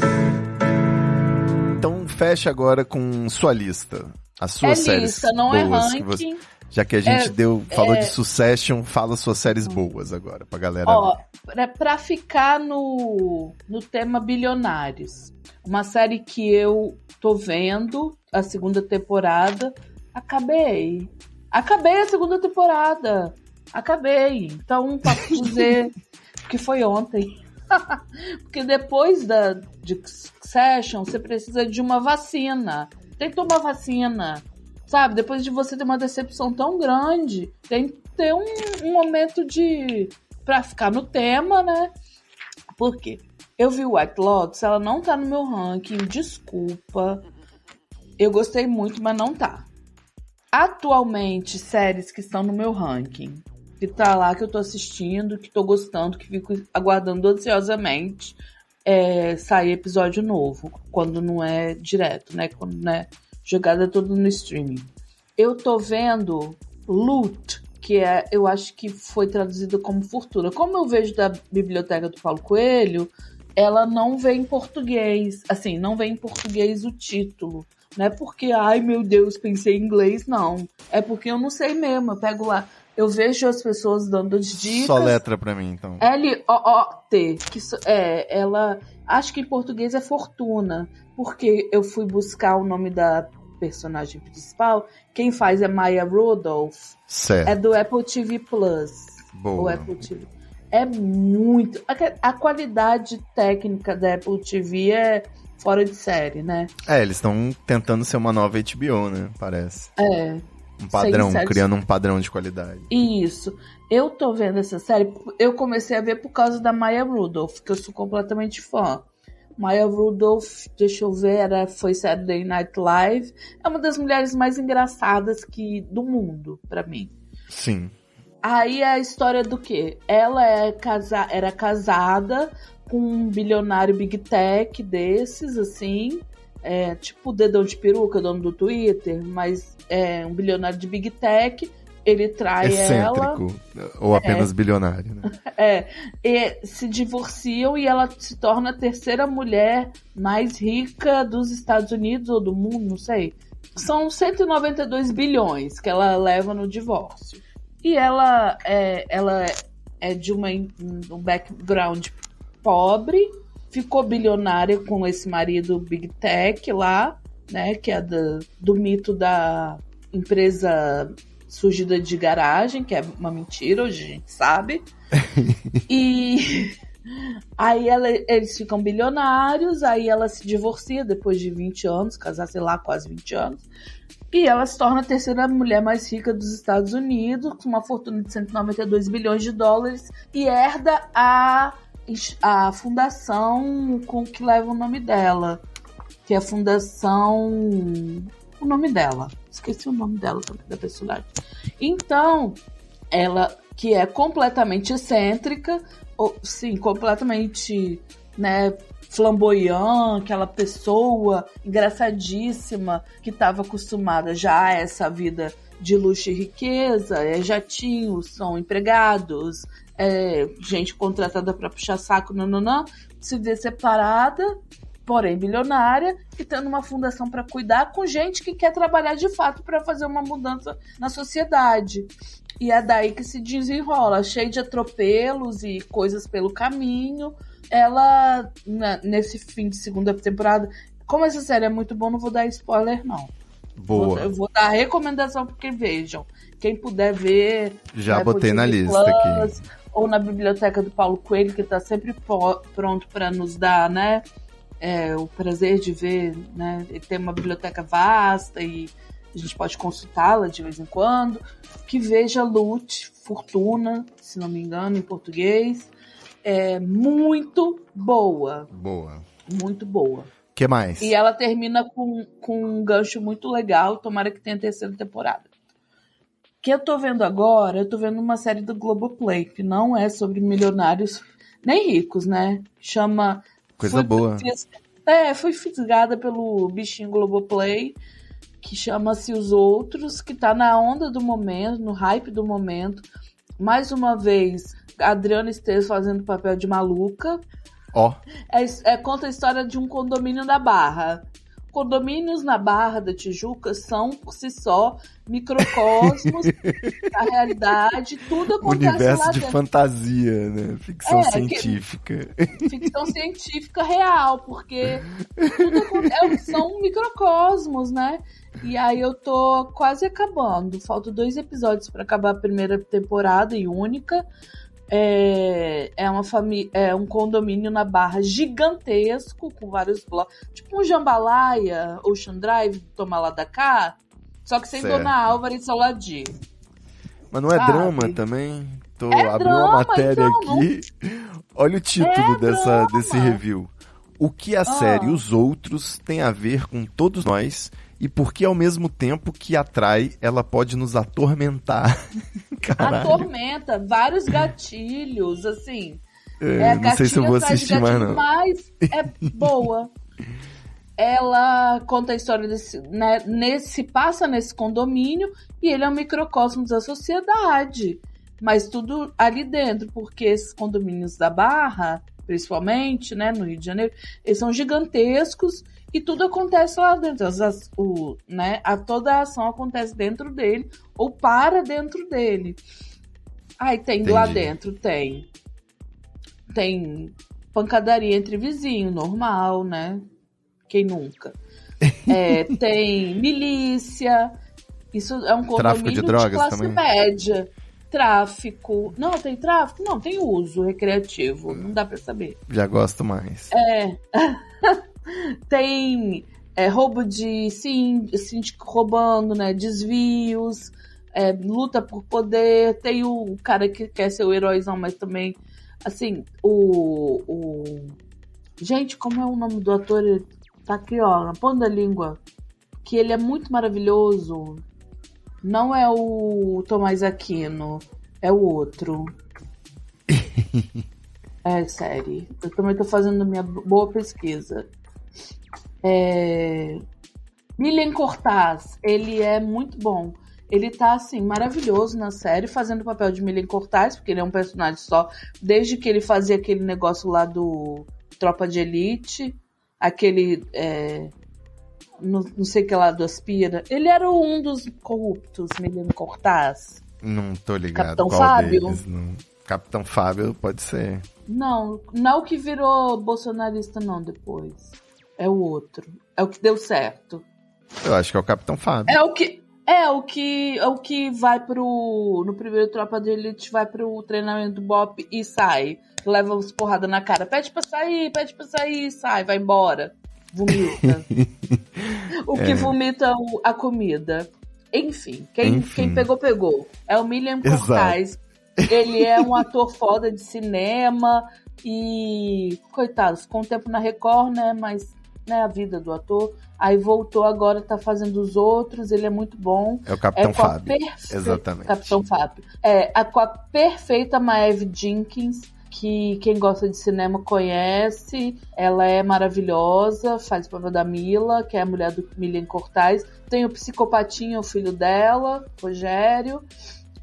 Então fecha agora com sua lista. As É suas séries lista, não é boas que ranking. você... Já que a gente É- deu, falou é- de Succession, fala suas séries boas agora, pra galera Ó, pra, pra ficar no, no tema bilionários, uma série que eu tô vendo, a segunda temporada, acabei. Acabei a segunda temporada. Acabei. Então, posso dizer que foi ontem. Porque depois da de Succession, você precisa de uma vacina. Tem que tomar vacina. Sabe? Depois de você ter uma decepção tão grande, tem que ter um, um momento de. pra ficar no tema, né? Por quê? Eu vi White Lotus, ela não tá no meu ranking, desculpa. Eu gostei muito, mas não tá. Atualmente, séries que estão no meu ranking. que tá lá, que eu tô assistindo, que tô gostando, que fico aguardando ansiosamente é, sair episódio novo, quando não é direto, né? Quando não é jogada toda no streaming. Eu tô vendo Loot, que é, eu acho que foi traduzido como Fortuna. Como eu vejo da biblioteca do Paulo Coelho, ela não vem em português. Assim, não vem em português o título. Não é porque, ai meu Deus, pensei em inglês, não. É porque eu não sei mesmo. Eu pego lá. Eu vejo as pessoas dando as dicas. Só letra pra mim, então. L-O-O-T. Que é, ela. Acho que em português é Fortuna. Porque eu fui buscar o nome da personagem principal. Quem faz é Maya Rudolph. Certo. É do Apple TV Plus. O Boa. Apple TV. É muito. A, a qualidade técnica da Apple TV é fora de série, né? É, eles estão tentando ser uma nova HBO, né? Parece. É. Um padrão, criando um padrão de qualidade. Isso. Eu tô vendo essa série, eu comecei a ver por causa da Maya Rudolph, que eu sou completamente fã. Maya Rudolph, deixa eu ver, era, foi Saturday Night Live. É uma das mulheres mais engraçadas que do mundo, pra mim. Sim. Aí é a história do quê? Ela é casa, era casada com um bilionário Big Tech desses, assim. É, tipo o dedão de peruca, dono do Twitter, mas é um bilionário de Big Tech. Ele trai ela. Excêntrico. Ou apenas bilionário, né? É, e se divorciam e ela se torna a terceira mulher mais rica dos Estados Unidos ou do mundo, não sei. São 192 bilhões que ela leva no divórcio. E ela é, ela é de uma, um background pobre, ficou bilionária com esse marido Big Tech lá, né? Que é do, do mito da empresa surgida de garagem, que é uma mentira, hoje a gente sabe. e aí ela- eles ficam bilionários, aí ela se divorcia depois de 20 anos, casar, sei lá, quase 20 anos. E ela se torna a terceira mulher mais rica dos Estados Unidos, com uma fortuna de 192 bilhões de dólares, e herda a, a fundação com que leva o nome dela, que é a Fundação. O nome dela. Esqueci o nome dela também, da personagem. Então, ela, que é completamente excêntrica, ou, sim, completamente, né, flamboyant, aquela pessoa engraçadíssima que estava acostumada já a essa vida de luxo e riqueza, é jatinhos, são empregados, é, gente contratada para puxar saco, nananã, se vê separada, porém bilionária, e tendo uma fundação para cuidar com gente que quer trabalhar de fato para fazer uma mudança na sociedade. E é daí que se desenrola, cheio de atropelos e coisas pelo caminho. Ela, na- nesse fim de segunda temporada, como essa série é muito boa, não vou dar spoiler, não. Boa. eu vou dar recomendação porque vejam. Quem puder ver. Já no botei na TV lista Plus, aqui. Ou na biblioteca do Paulo Coelho, que tá sempre pronto para nos dar, né? é, o prazer de ver, né? Ele tem uma biblioteca vasta e a gente pode consultá-la de vez em quando. Que veja Lute, Fortuna, se não me engano, em português. É muito boa. Boa. Muito boa. O que mais? E ela termina com, com um gancho muito legal. Tomara que tenha terceira temporada. Que eu tô vendo agora, eu tô vendo uma série do Globoplay, que não é sobre milionários nem ricos, né? Chama. Coisa Fui- boa. é, fui fisgada pelo bichinho Globoplay, que chama-se Os Outros, que tá na onda do momento, no hype do momento. Mais uma vez, Adriana Esteves fazendo papel de maluca. Ó, É, é- conta a história de um condomínio na Barra. Condomínios na Barra da Tijuca são, por si só, microcosmos da realidade. Tudo acontece universo lá de dentro. fantasia, né? Ficção É, que- científica. Ficção científica real, porque tudo acon- é- são microcosmos, né? E aí eu tô quase acabando. Faltam dois episódios para acabar a primeira temporada e única. É, é uma família, é um condomínio na Barra gigantesco com vários blocos, tipo um jambalaya, Ocean Drive, toma lá da cá, só que sem Certo. Dona Álvaro e Saladi. Mas não é Sabe? drama também? Tô É abrindo drama, uma matéria então, aqui. Olha o título É dessa, drama. desse review. O que a Ah. série Os Outros tem a ver com todos nós e porque ao mesmo tempo que atrai, ela pode nos atormentar. Caralho. Atormenta, vários gatilhos, assim. É, É, não sei se eu vou assistir mais, não. Mas é boa. Ela conta a história desse. Né, nesse, passa nesse condomínio e ele é um microcosmo da sociedade. Mas tudo ali dentro, porque esses condomínios da Barra, principalmente, né, no Rio de Janeiro, eles são gigantescos e tudo acontece lá dentro. As- as- o, né, a, toda a ação acontece dentro dele ou para dentro dele. Aí tem lá Entendi. dentro, tem. Tem pancadaria entre vizinhos, normal, né? Quem nunca? É, tem milícia. Isso é um condomínio de drogas classe também? média. Tráfico. Não, tem tráfico? Não, tem uso recreativo. Não dá pra saber. Já gosto mais. É. tem é, roubo de sín- síndico roubando, né? Desvios, é, luta por poder. Tem o cara que quer ser o heróizão, mas também, assim, o. o... Gente, como é o nome do ator? Ele Tá aqui, ó, na ponta da língua. Que ele é muito maravilhoso. Não é o Tomás Aquino, é o outro. É série. Eu também tô fazendo minha boa pesquisa. É... Milen Cortaz, ele é muito bom. Ele tá, assim, maravilhoso na série, fazendo o papel de Milen Cortaz, porque ele é um personagem só, desde que ele fazia aquele negócio lá do Tropa de Elite, aquele. é, Não, não sei que lá do Aspira. Ele era um dos corruptos, Milen Cortaz. Não tô ligado Capitão qual Fábio? deles. Não. Capitão Fábio pode ser. Não, não o que virou bolsonarista, não, depois. É o outro. É o que deu certo. Eu acho que é o Capitão Fábio. É o que. É o que. É o que vai pro. No primeiro Tropa de Elite, vai pro treinamento do Bop e sai. Leva uns porrada na cara. Pede pra sair, pede pra sair, sai, vai embora. Vomita. o que É. vomita o- a comida. Enfim, quem, Enfim. quem pegou, pegou. É o William Exato. Cortais. Ele é um ator foda de cinema e, coitado, ficou um tempo na Record, né? Mas, né, a vida do ator. Aí voltou agora, tá fazendo os outros, ele é muito bom. É o Capitão é Fábio. perfe- Exatamente. Capitão Fábio. É, a, com a perfeita Maeve Jenkins, que quem gosta de cinema conhece. Ela é maravilhosa, faz o papel da Mila, que é a mulher do Milian Cortais. Tem o Psicopatinho, o filho dela, Rogério.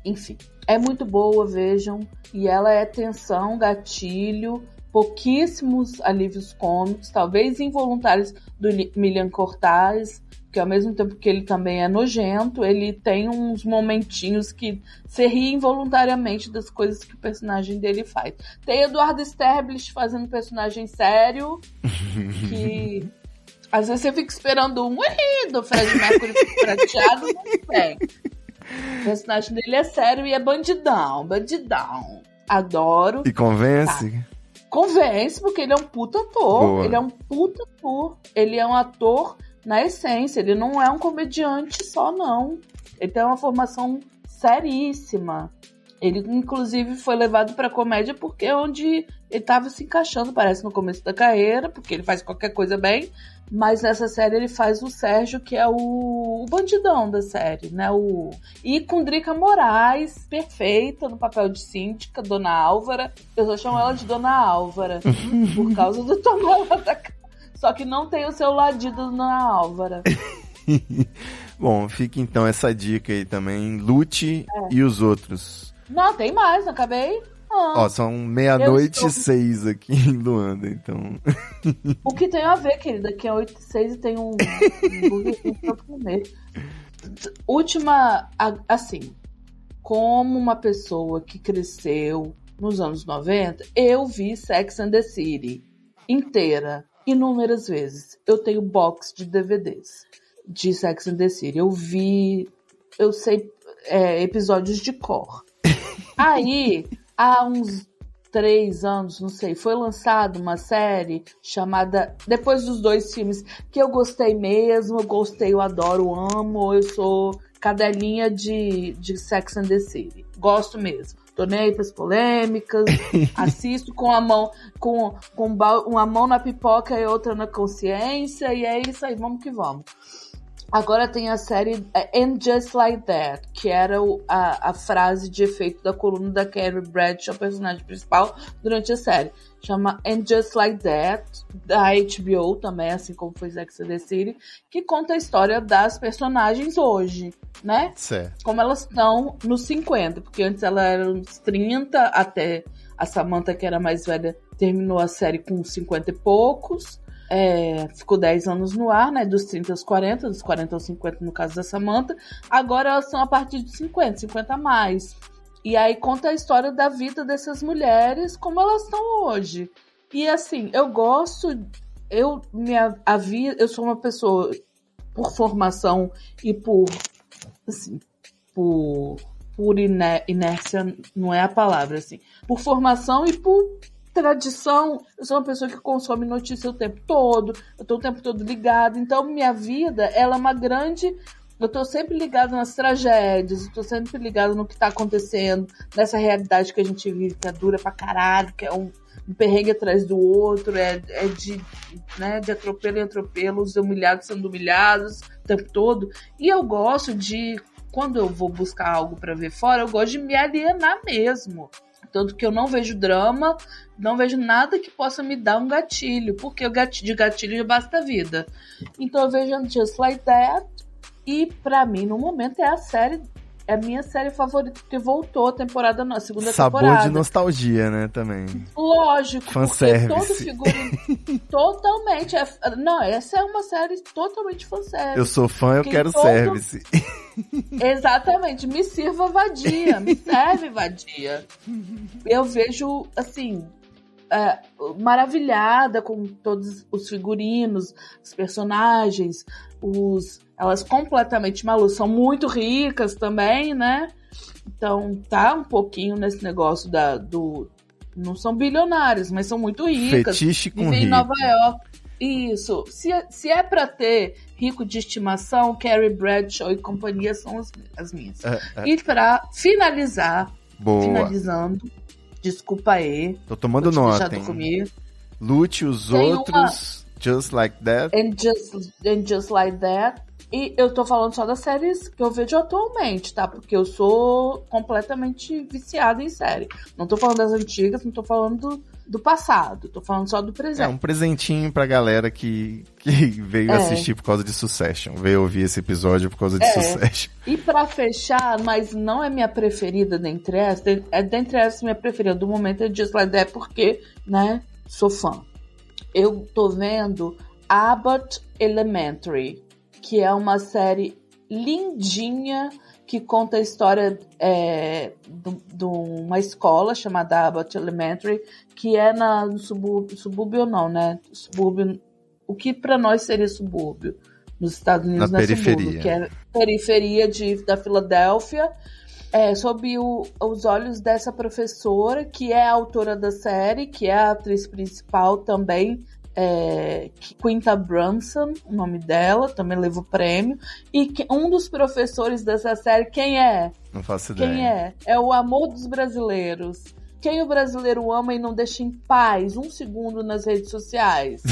Enfim, é muito boa, vejam. E ela é tensão, gatilho, pouquíssimos alívios cômicos, talvez involuntários do Li- Milian Cortais, que ao mesmo tempo que ele também é nojento, ele tem uns momentinhos que você ri involuntariamente das coisas que o personagem dele faz. Tem Eduardo Sterblich fazendo personagem sério, que às vezes você fica esperando um "Ui", do Fred Mercury prateado, não tem. O personagem dele é sério e é bandidão, bandidão. Adoro. E convence? Tá. Convence, porque ele é um puta ator. Boa. Ele é um puta ator. Ele é um ator na essência. Ele não é um comediante só, não. Ele tem uma formação seríssima. Ele, inclusive, foi levado pra comédia porque é onde ele tava se encaixando, parece, no começo da carreira, porque ele faz qualquer coisa bem. Mas nessa série ele faz o Sérgio, que é o, o bandidão da série, né? O... E com Drica Moraes, perfeita no papel de síndica, Dona Álvara. Eu só chamo ela de Dona Álvara, por causa do tom dela da cara. Só que não tem o seu ladinho da Dona Álvara. Bom, fica então essa dica aí também. Lute É. e os outros. Não, tem mais, acabei? Ó, são meia-noite e seis aqui em Luanda, então. O que tem a ver, querida? Que é 8 e 6 e tem um. Última, assim, como uma pessoa que cresceu nos anos 90, eu vi Sex and the City inteira, inúmeras vezes. Eu tenho box de DVDs de Sex and the City. Eu vi, eu sei, é, episódios de cor. Aí, há uns três anos, não sei, foi lançada uma série chamada Depois dos dois filmes que eu gostei mesmo, eu gostei, eu adoro, amo, eu sou cadelinha de, de Sex and the City. Gosto mesmo. Nem aí pras polêmicas, assisto com a mão, com, com uma mão na pipoca e outra na consciência, e é isso aí, vamos que vamos. Agora tem a série é, And Just Like That, que era o, a, a frase de efeito da coluna da Carrie Bradshaw, personagem principal, durante a série. Chama And Just Like That, da HBO também, assim como foi Sex and the City, que conta a história das personagens hoje, né? Certo. Como elas estão nos 50, porque antes ela era uns 30, até a Samantha, que era mais velha, terminou a série com 50 e poucos. É, ficou 10 anos no ar, né? Dos 30 aos 40, dos 40 aos 50 no caso da Samantha. Agora elas são a partir de 50, 50 a mais. E aí conta a história da vida dessas mulheres, como elas estão hoje. E assim, eu gosto. Eu, minha, a vida, eu sou uma pessoa, por formação e por. Assim, por. Por inércia, não é a palavra, assim. Por formação e por tradição. Eu sou uma pessoa que consome notícia o tempo todo, eu tô o tempo todo ligada. Então, minha vida, ela é uma grande. Eu tô sempre ligada nas tragédias, eu tô sempre ligada no que tá acontecendo, nessa realidade que a gente vive, que é dura pra caralho, que é um, um perrengue atrás do outro, é, é de, né, de atropelo em atropelo, os humilhados sendo humilhados o tempo todo. E eu gosto de, quando eu vou buscar algo para ver fora, eu gosto de me alienar mesmo. Tanto que eu não vejo drama, não vejo nada que possa me dar um gatilho, porque o gatilho, de gatilho já basta a vida. Então eu vejo Just Like That, e para mim, no momento, é a série, é a minha série favorita, porque voltou a temporada, a segunda Sabor temporada. de nostalgia, né, também. Lógico, Fanservice. porque todo figurino, totalmente, é, não, essa é uma série totalmente fanservice. Eu sou fã, eu Que quero todo- service. Exatamente, me sirva vadia, me serve vadia. Eu vejo, assim, é, maravilhada com todos os figurinos, os personagens, os elas completamente malucas, são muito ricas também, né? Então tá um pouquinho nesse negócio da, do. Não são bilionários, mas são muito ricas. Fetiche com Vivem em rico. Nova York. Isso. Se, é- se é pra ter rico de estimação, Carrie Bradshaw e companhia são as, as minhas. É, é. E pra finalizar, Boa. finalizando, desculpa aí. Tô tomando nota, hein? comigo. Lute os Tem uma- outros, just like that. And just, and just Like That. E eu tô falando só das séries que eu vejo atualmente, tá? Porque eu sou completamente viciada em série. Não tô falando das antigas, não tô falando do, do passado. Tô falando só do É presente. um presentinho pra galera que, que veio É. assistir por causa de Succession. Veio ouvir esse episódio por causa de É. Succession. E pra fechar, mas não é minha preferida dentre essas, é dentre essas minha preferida do momento é Just Like That, porque, né, sou fã. Eu tô vendo Abbott Elementary, que é uma série lindinha que conta a história é, de uma escola chamada Abbott Elementary, que é na, no subúrbio, subúrbio não, né? Subúrbio, o que pra nós seria subúrbio? Nos Estados Unidos Na é subúrbio, periferia. que é periferia de, da Filadélfia, é, sob o- os olhos dessa professora, que é a autora da série, que é a atriz principal também, é, Quinta Brunson, o nome dela, também levou prêmio. E que, um dos professores dessa série, quem é? Não faço ideia. Quem é? É o amor dos brasileiros. Quem o brasileiro ama e não deixa em paz um segundo nas redes sociais?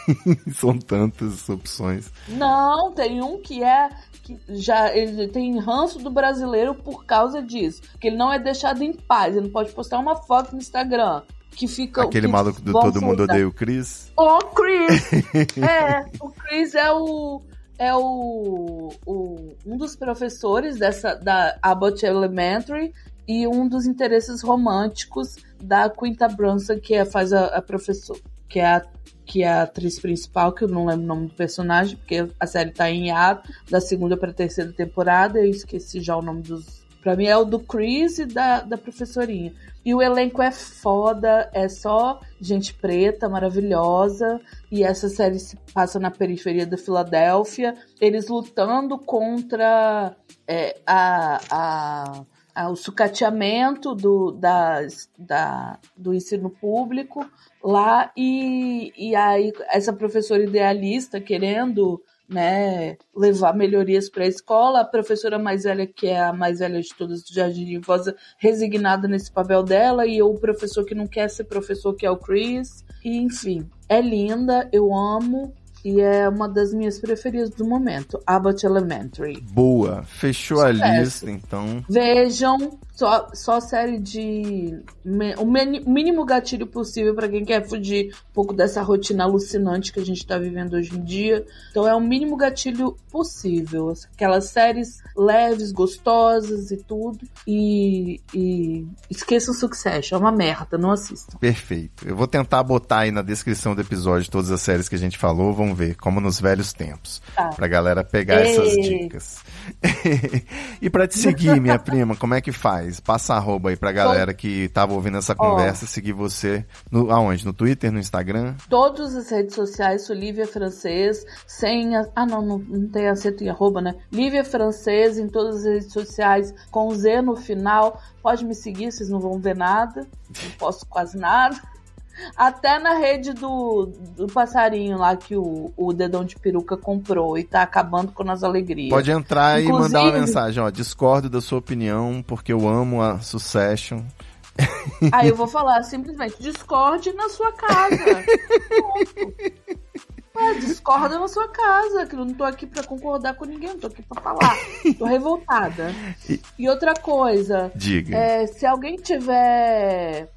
São tantas opções. Não, tem um que é que já ele tem ranço do brasileiro por causa disso, que ele não é deixado em paz, ele não pode postar uma foto no Instagram que fica Aquele que maluco do Todo Mundo. Odeia o Chris. O Chris! é, o Chris é o. É o, o- um dos professores dessa da Abbott Elementary e um dos interesses românticos da Quinta Brunson, que é, faz a, a professora, que é a, que é a atriz principal, que eu não lembro o nome do personagem, porque a série tá em hiato, da segunda pra terceira temporada, eu esqueci já o nome dos. Pra mim é o do Chris e da, da professorinha. E o elenco é foda, é só gente preta, maravilhosa. E essa série se passa na periferia da Filadélfia. Eles lutando contra é, a, a, a- o sucateamento do, das- da, do ensino público lá. E, e aí, essa professora idealista querendo né, levar melhorias para a escola. A professora mais velha, que é a mais velha de todas do Jardim de Vosa, resignada nesse papel dela, e o professor que não quer ser professor, que é o Chris. E, enfim, é linda, eu amo. E é uma das minhas preferidas do momento, Abbott Elementary. Boa. Fechou a Sucesso. lista, então. Vejam só, só série de. me- O meni- mínimo gatilho possível pra quem quer fugir um pouco dessa rotina alucinante que a gente tá vivendo hoje em dia. Então é o mínimo gatilho possível. Aquelas séries leves, gostosas e tudo. E, e esqueçam Succession, é uma merda, não assistam. Perfeito. Eu vou tentar botar aí na descrição do episódio todas as séries que a gente falou. Vamos ver, como nos velhos tempos. Tá. Pra galera pegar essas Ei. dicas. e pra te seguir, minha prima, como é que faz? Passa arroba aí pra galera que tava ouvindo essa conversa, seguir você no, aonde? No Twitter, no Instagram? Todas as redes sociais, sou Lívia Francês, sem a, Ah, não, não, não tem acento em arroba, né? Lívia Francês em todas as redes sociais, com Z no final. Pode me seguir, vocês não vão ver nada. Não posto quase nada. Até na rede do, do passarinho lá que o, o dedão de peruca comprou e tá acabando com as alegrias. Pode entrar e Inclusive- mandar uma mensagem, ó. Discordo da sua opinião, porque eu amo a Succession. Aí eu vou falar simplesmente, discorde na sua casa. Ponto. É, discorda na sua casa, que eu não tô aqui pra concordar com ninguém, não tô aqui pra falar. Tô revoltada. E outra coisa, Diga. é, se alguém tiver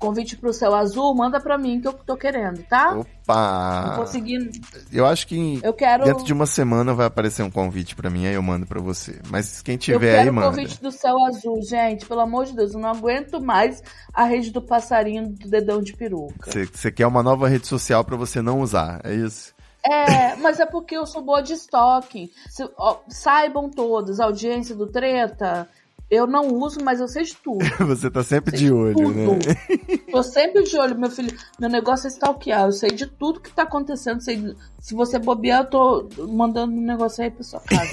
convite pro céu azul, manda pra mim que eu tô querendo, tá? Não Opa! conseguindo. Eu acho que Eu quero. dentro de uma semana vai aparecer um convite pra mim, aí eu mando pra você. Mas quem Eu tiver quero aí, o manda. convite do céu azul, gente. Pelo amor de Deus, eu não aguento mais a rede do passarinho do dedão de peruca. Você- quer uma nova rede social pra você não usar, é isso? É, mas é porque eu sou boa de stalking. Se- ó, saibam todos, audiência do Treta, eu não uso, mas eu sei de tudo. Você tá sempre de olho, tudo. né? Tô sempre de olho, meu filho. Meu negócio é stalkear. Eu sei de tudo que tá acontecendo. Sei, se você bobear, eu tô mandando um negócio aí pra sua casa.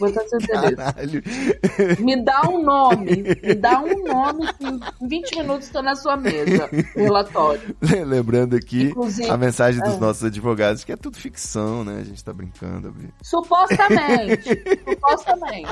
Vou estar endereço. Caralho. Me dá um nome. Me dá um nome que em 20 minutos tô na sua mesa. o Relatório. Lembrando aqui Inclusive, a mensagem dos é. nossos advogados, que é tudo ficção, né? A gente tá brincando. Supostamente. Supostamente.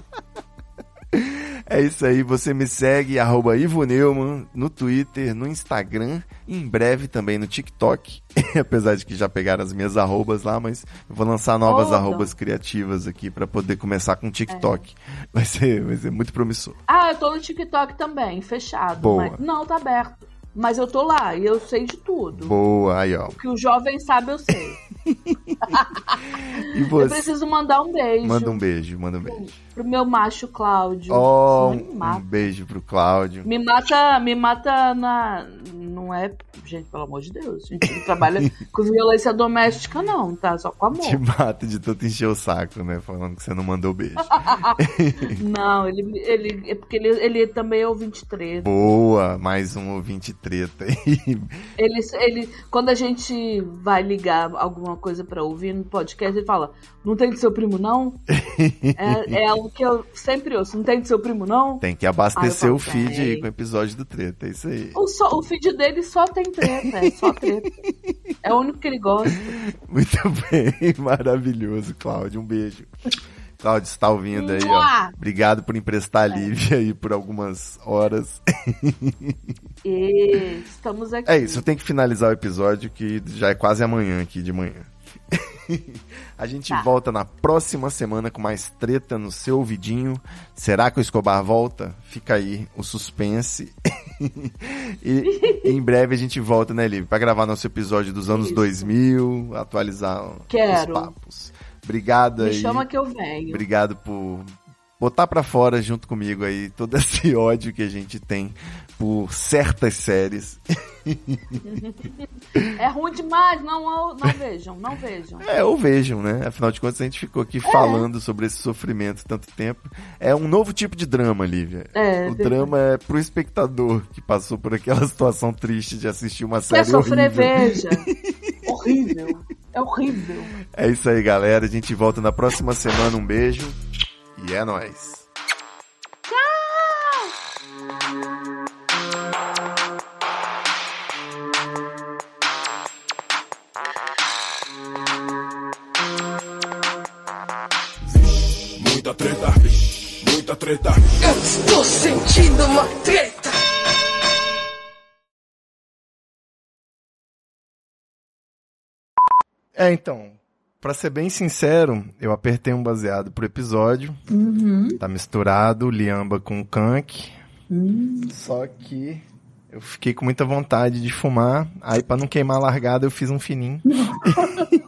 É isso aí, você me segue, arroba Ivo Neumann, no Twitter, no Instagram, em breve também no TikTok. Apesar de que já pegaram as minhas arrobas lá, mas eu vou lançar novas arrobas criativas aqui pra poder começar com TikTok. Vai, ser, vai ser muito promissor. Ah, eu tô no TikTok também, fechado. Boa. mas- Não, tá aberto. Mas eu tô lá e eu sei de tudo. Boa, aí ó. O que o jovem sabe, eu sei. E Eu você? preciso mandar um beijo Manda um beijo, manda um beijo. pro meu macho Cláudio. Um, mata. um beijo pro Cláudio. Me mata, me mata na. Não é. Gente, pelo amor de Deus. A gente não trabalha com violência doméstica, não, tá? Só com Te amor. mata de tanto encher o saco, né? Falando que você não mandou beijo. Não, ele, ele. É porque ele, ele também é ouvinte treta. Boa, mais um ouvinte treta aí. Ele, ele, quando a gente vai ligar alguma coisa pra ouvir no podcast, ele fala: Não tem de seu primo, não? é, é algo que eu sempre ouço: Não tem de seu primo, não? Tem que abastecer Ah, eu o falo, feed aí com o episódio do treta, é isso aí. O, só- o feed dele só tem treta, é só treta. É o único que ele gosta. Muito bem, maravilhoso, Cláudio. Um beijo. Cláudio, você tá ouvindo aí, ó. Obrigado por emprestar a Lívia aí por algumas horas. E estamos aqui. É isso, eu tenho que finalizar o episódio que já é quase amanhã aqui de manhã. A gente Tá. volta na próxima semana com mais treta no seu ouvidinho. Será que o Escobar volta? Fica aí o suspense. e em breve a gente volta, né, Lívia? Pra gravar nosso episódio dos anos Isso. 2000, atualizar Quero. os papos. Obrigado Me aí. chama que eu venho. Obrigado por botar pra fora junto comigo aí todo esse ódio que a gente tem por certas séries. É ruim demais, não, não vejam, não vejam. É, ou vejam, né? Afinal de contas, a gente ficou aqui falando sobre esse sofrimento tanto tempo. É um novo tipo de drama, Lívia. É, o drama é pro espectador que passou por aquela situação triste de assistir uma Quer série sofrer, horrível. veja. horrível. É horrível. É isso aí, galera. A gente volta na próxima semana. Um beijo e é nóis. Treta. Eu estou sentindo uma treta. É, então, Pra ser bem sincero, eu apertei um baseado pro episódio. Uhum. Tá misturado liamba com kank. Hum. Só que eu fiquei com muita vontade de fumar. Aí, pra não queimar a largada, eu fiz um fininho.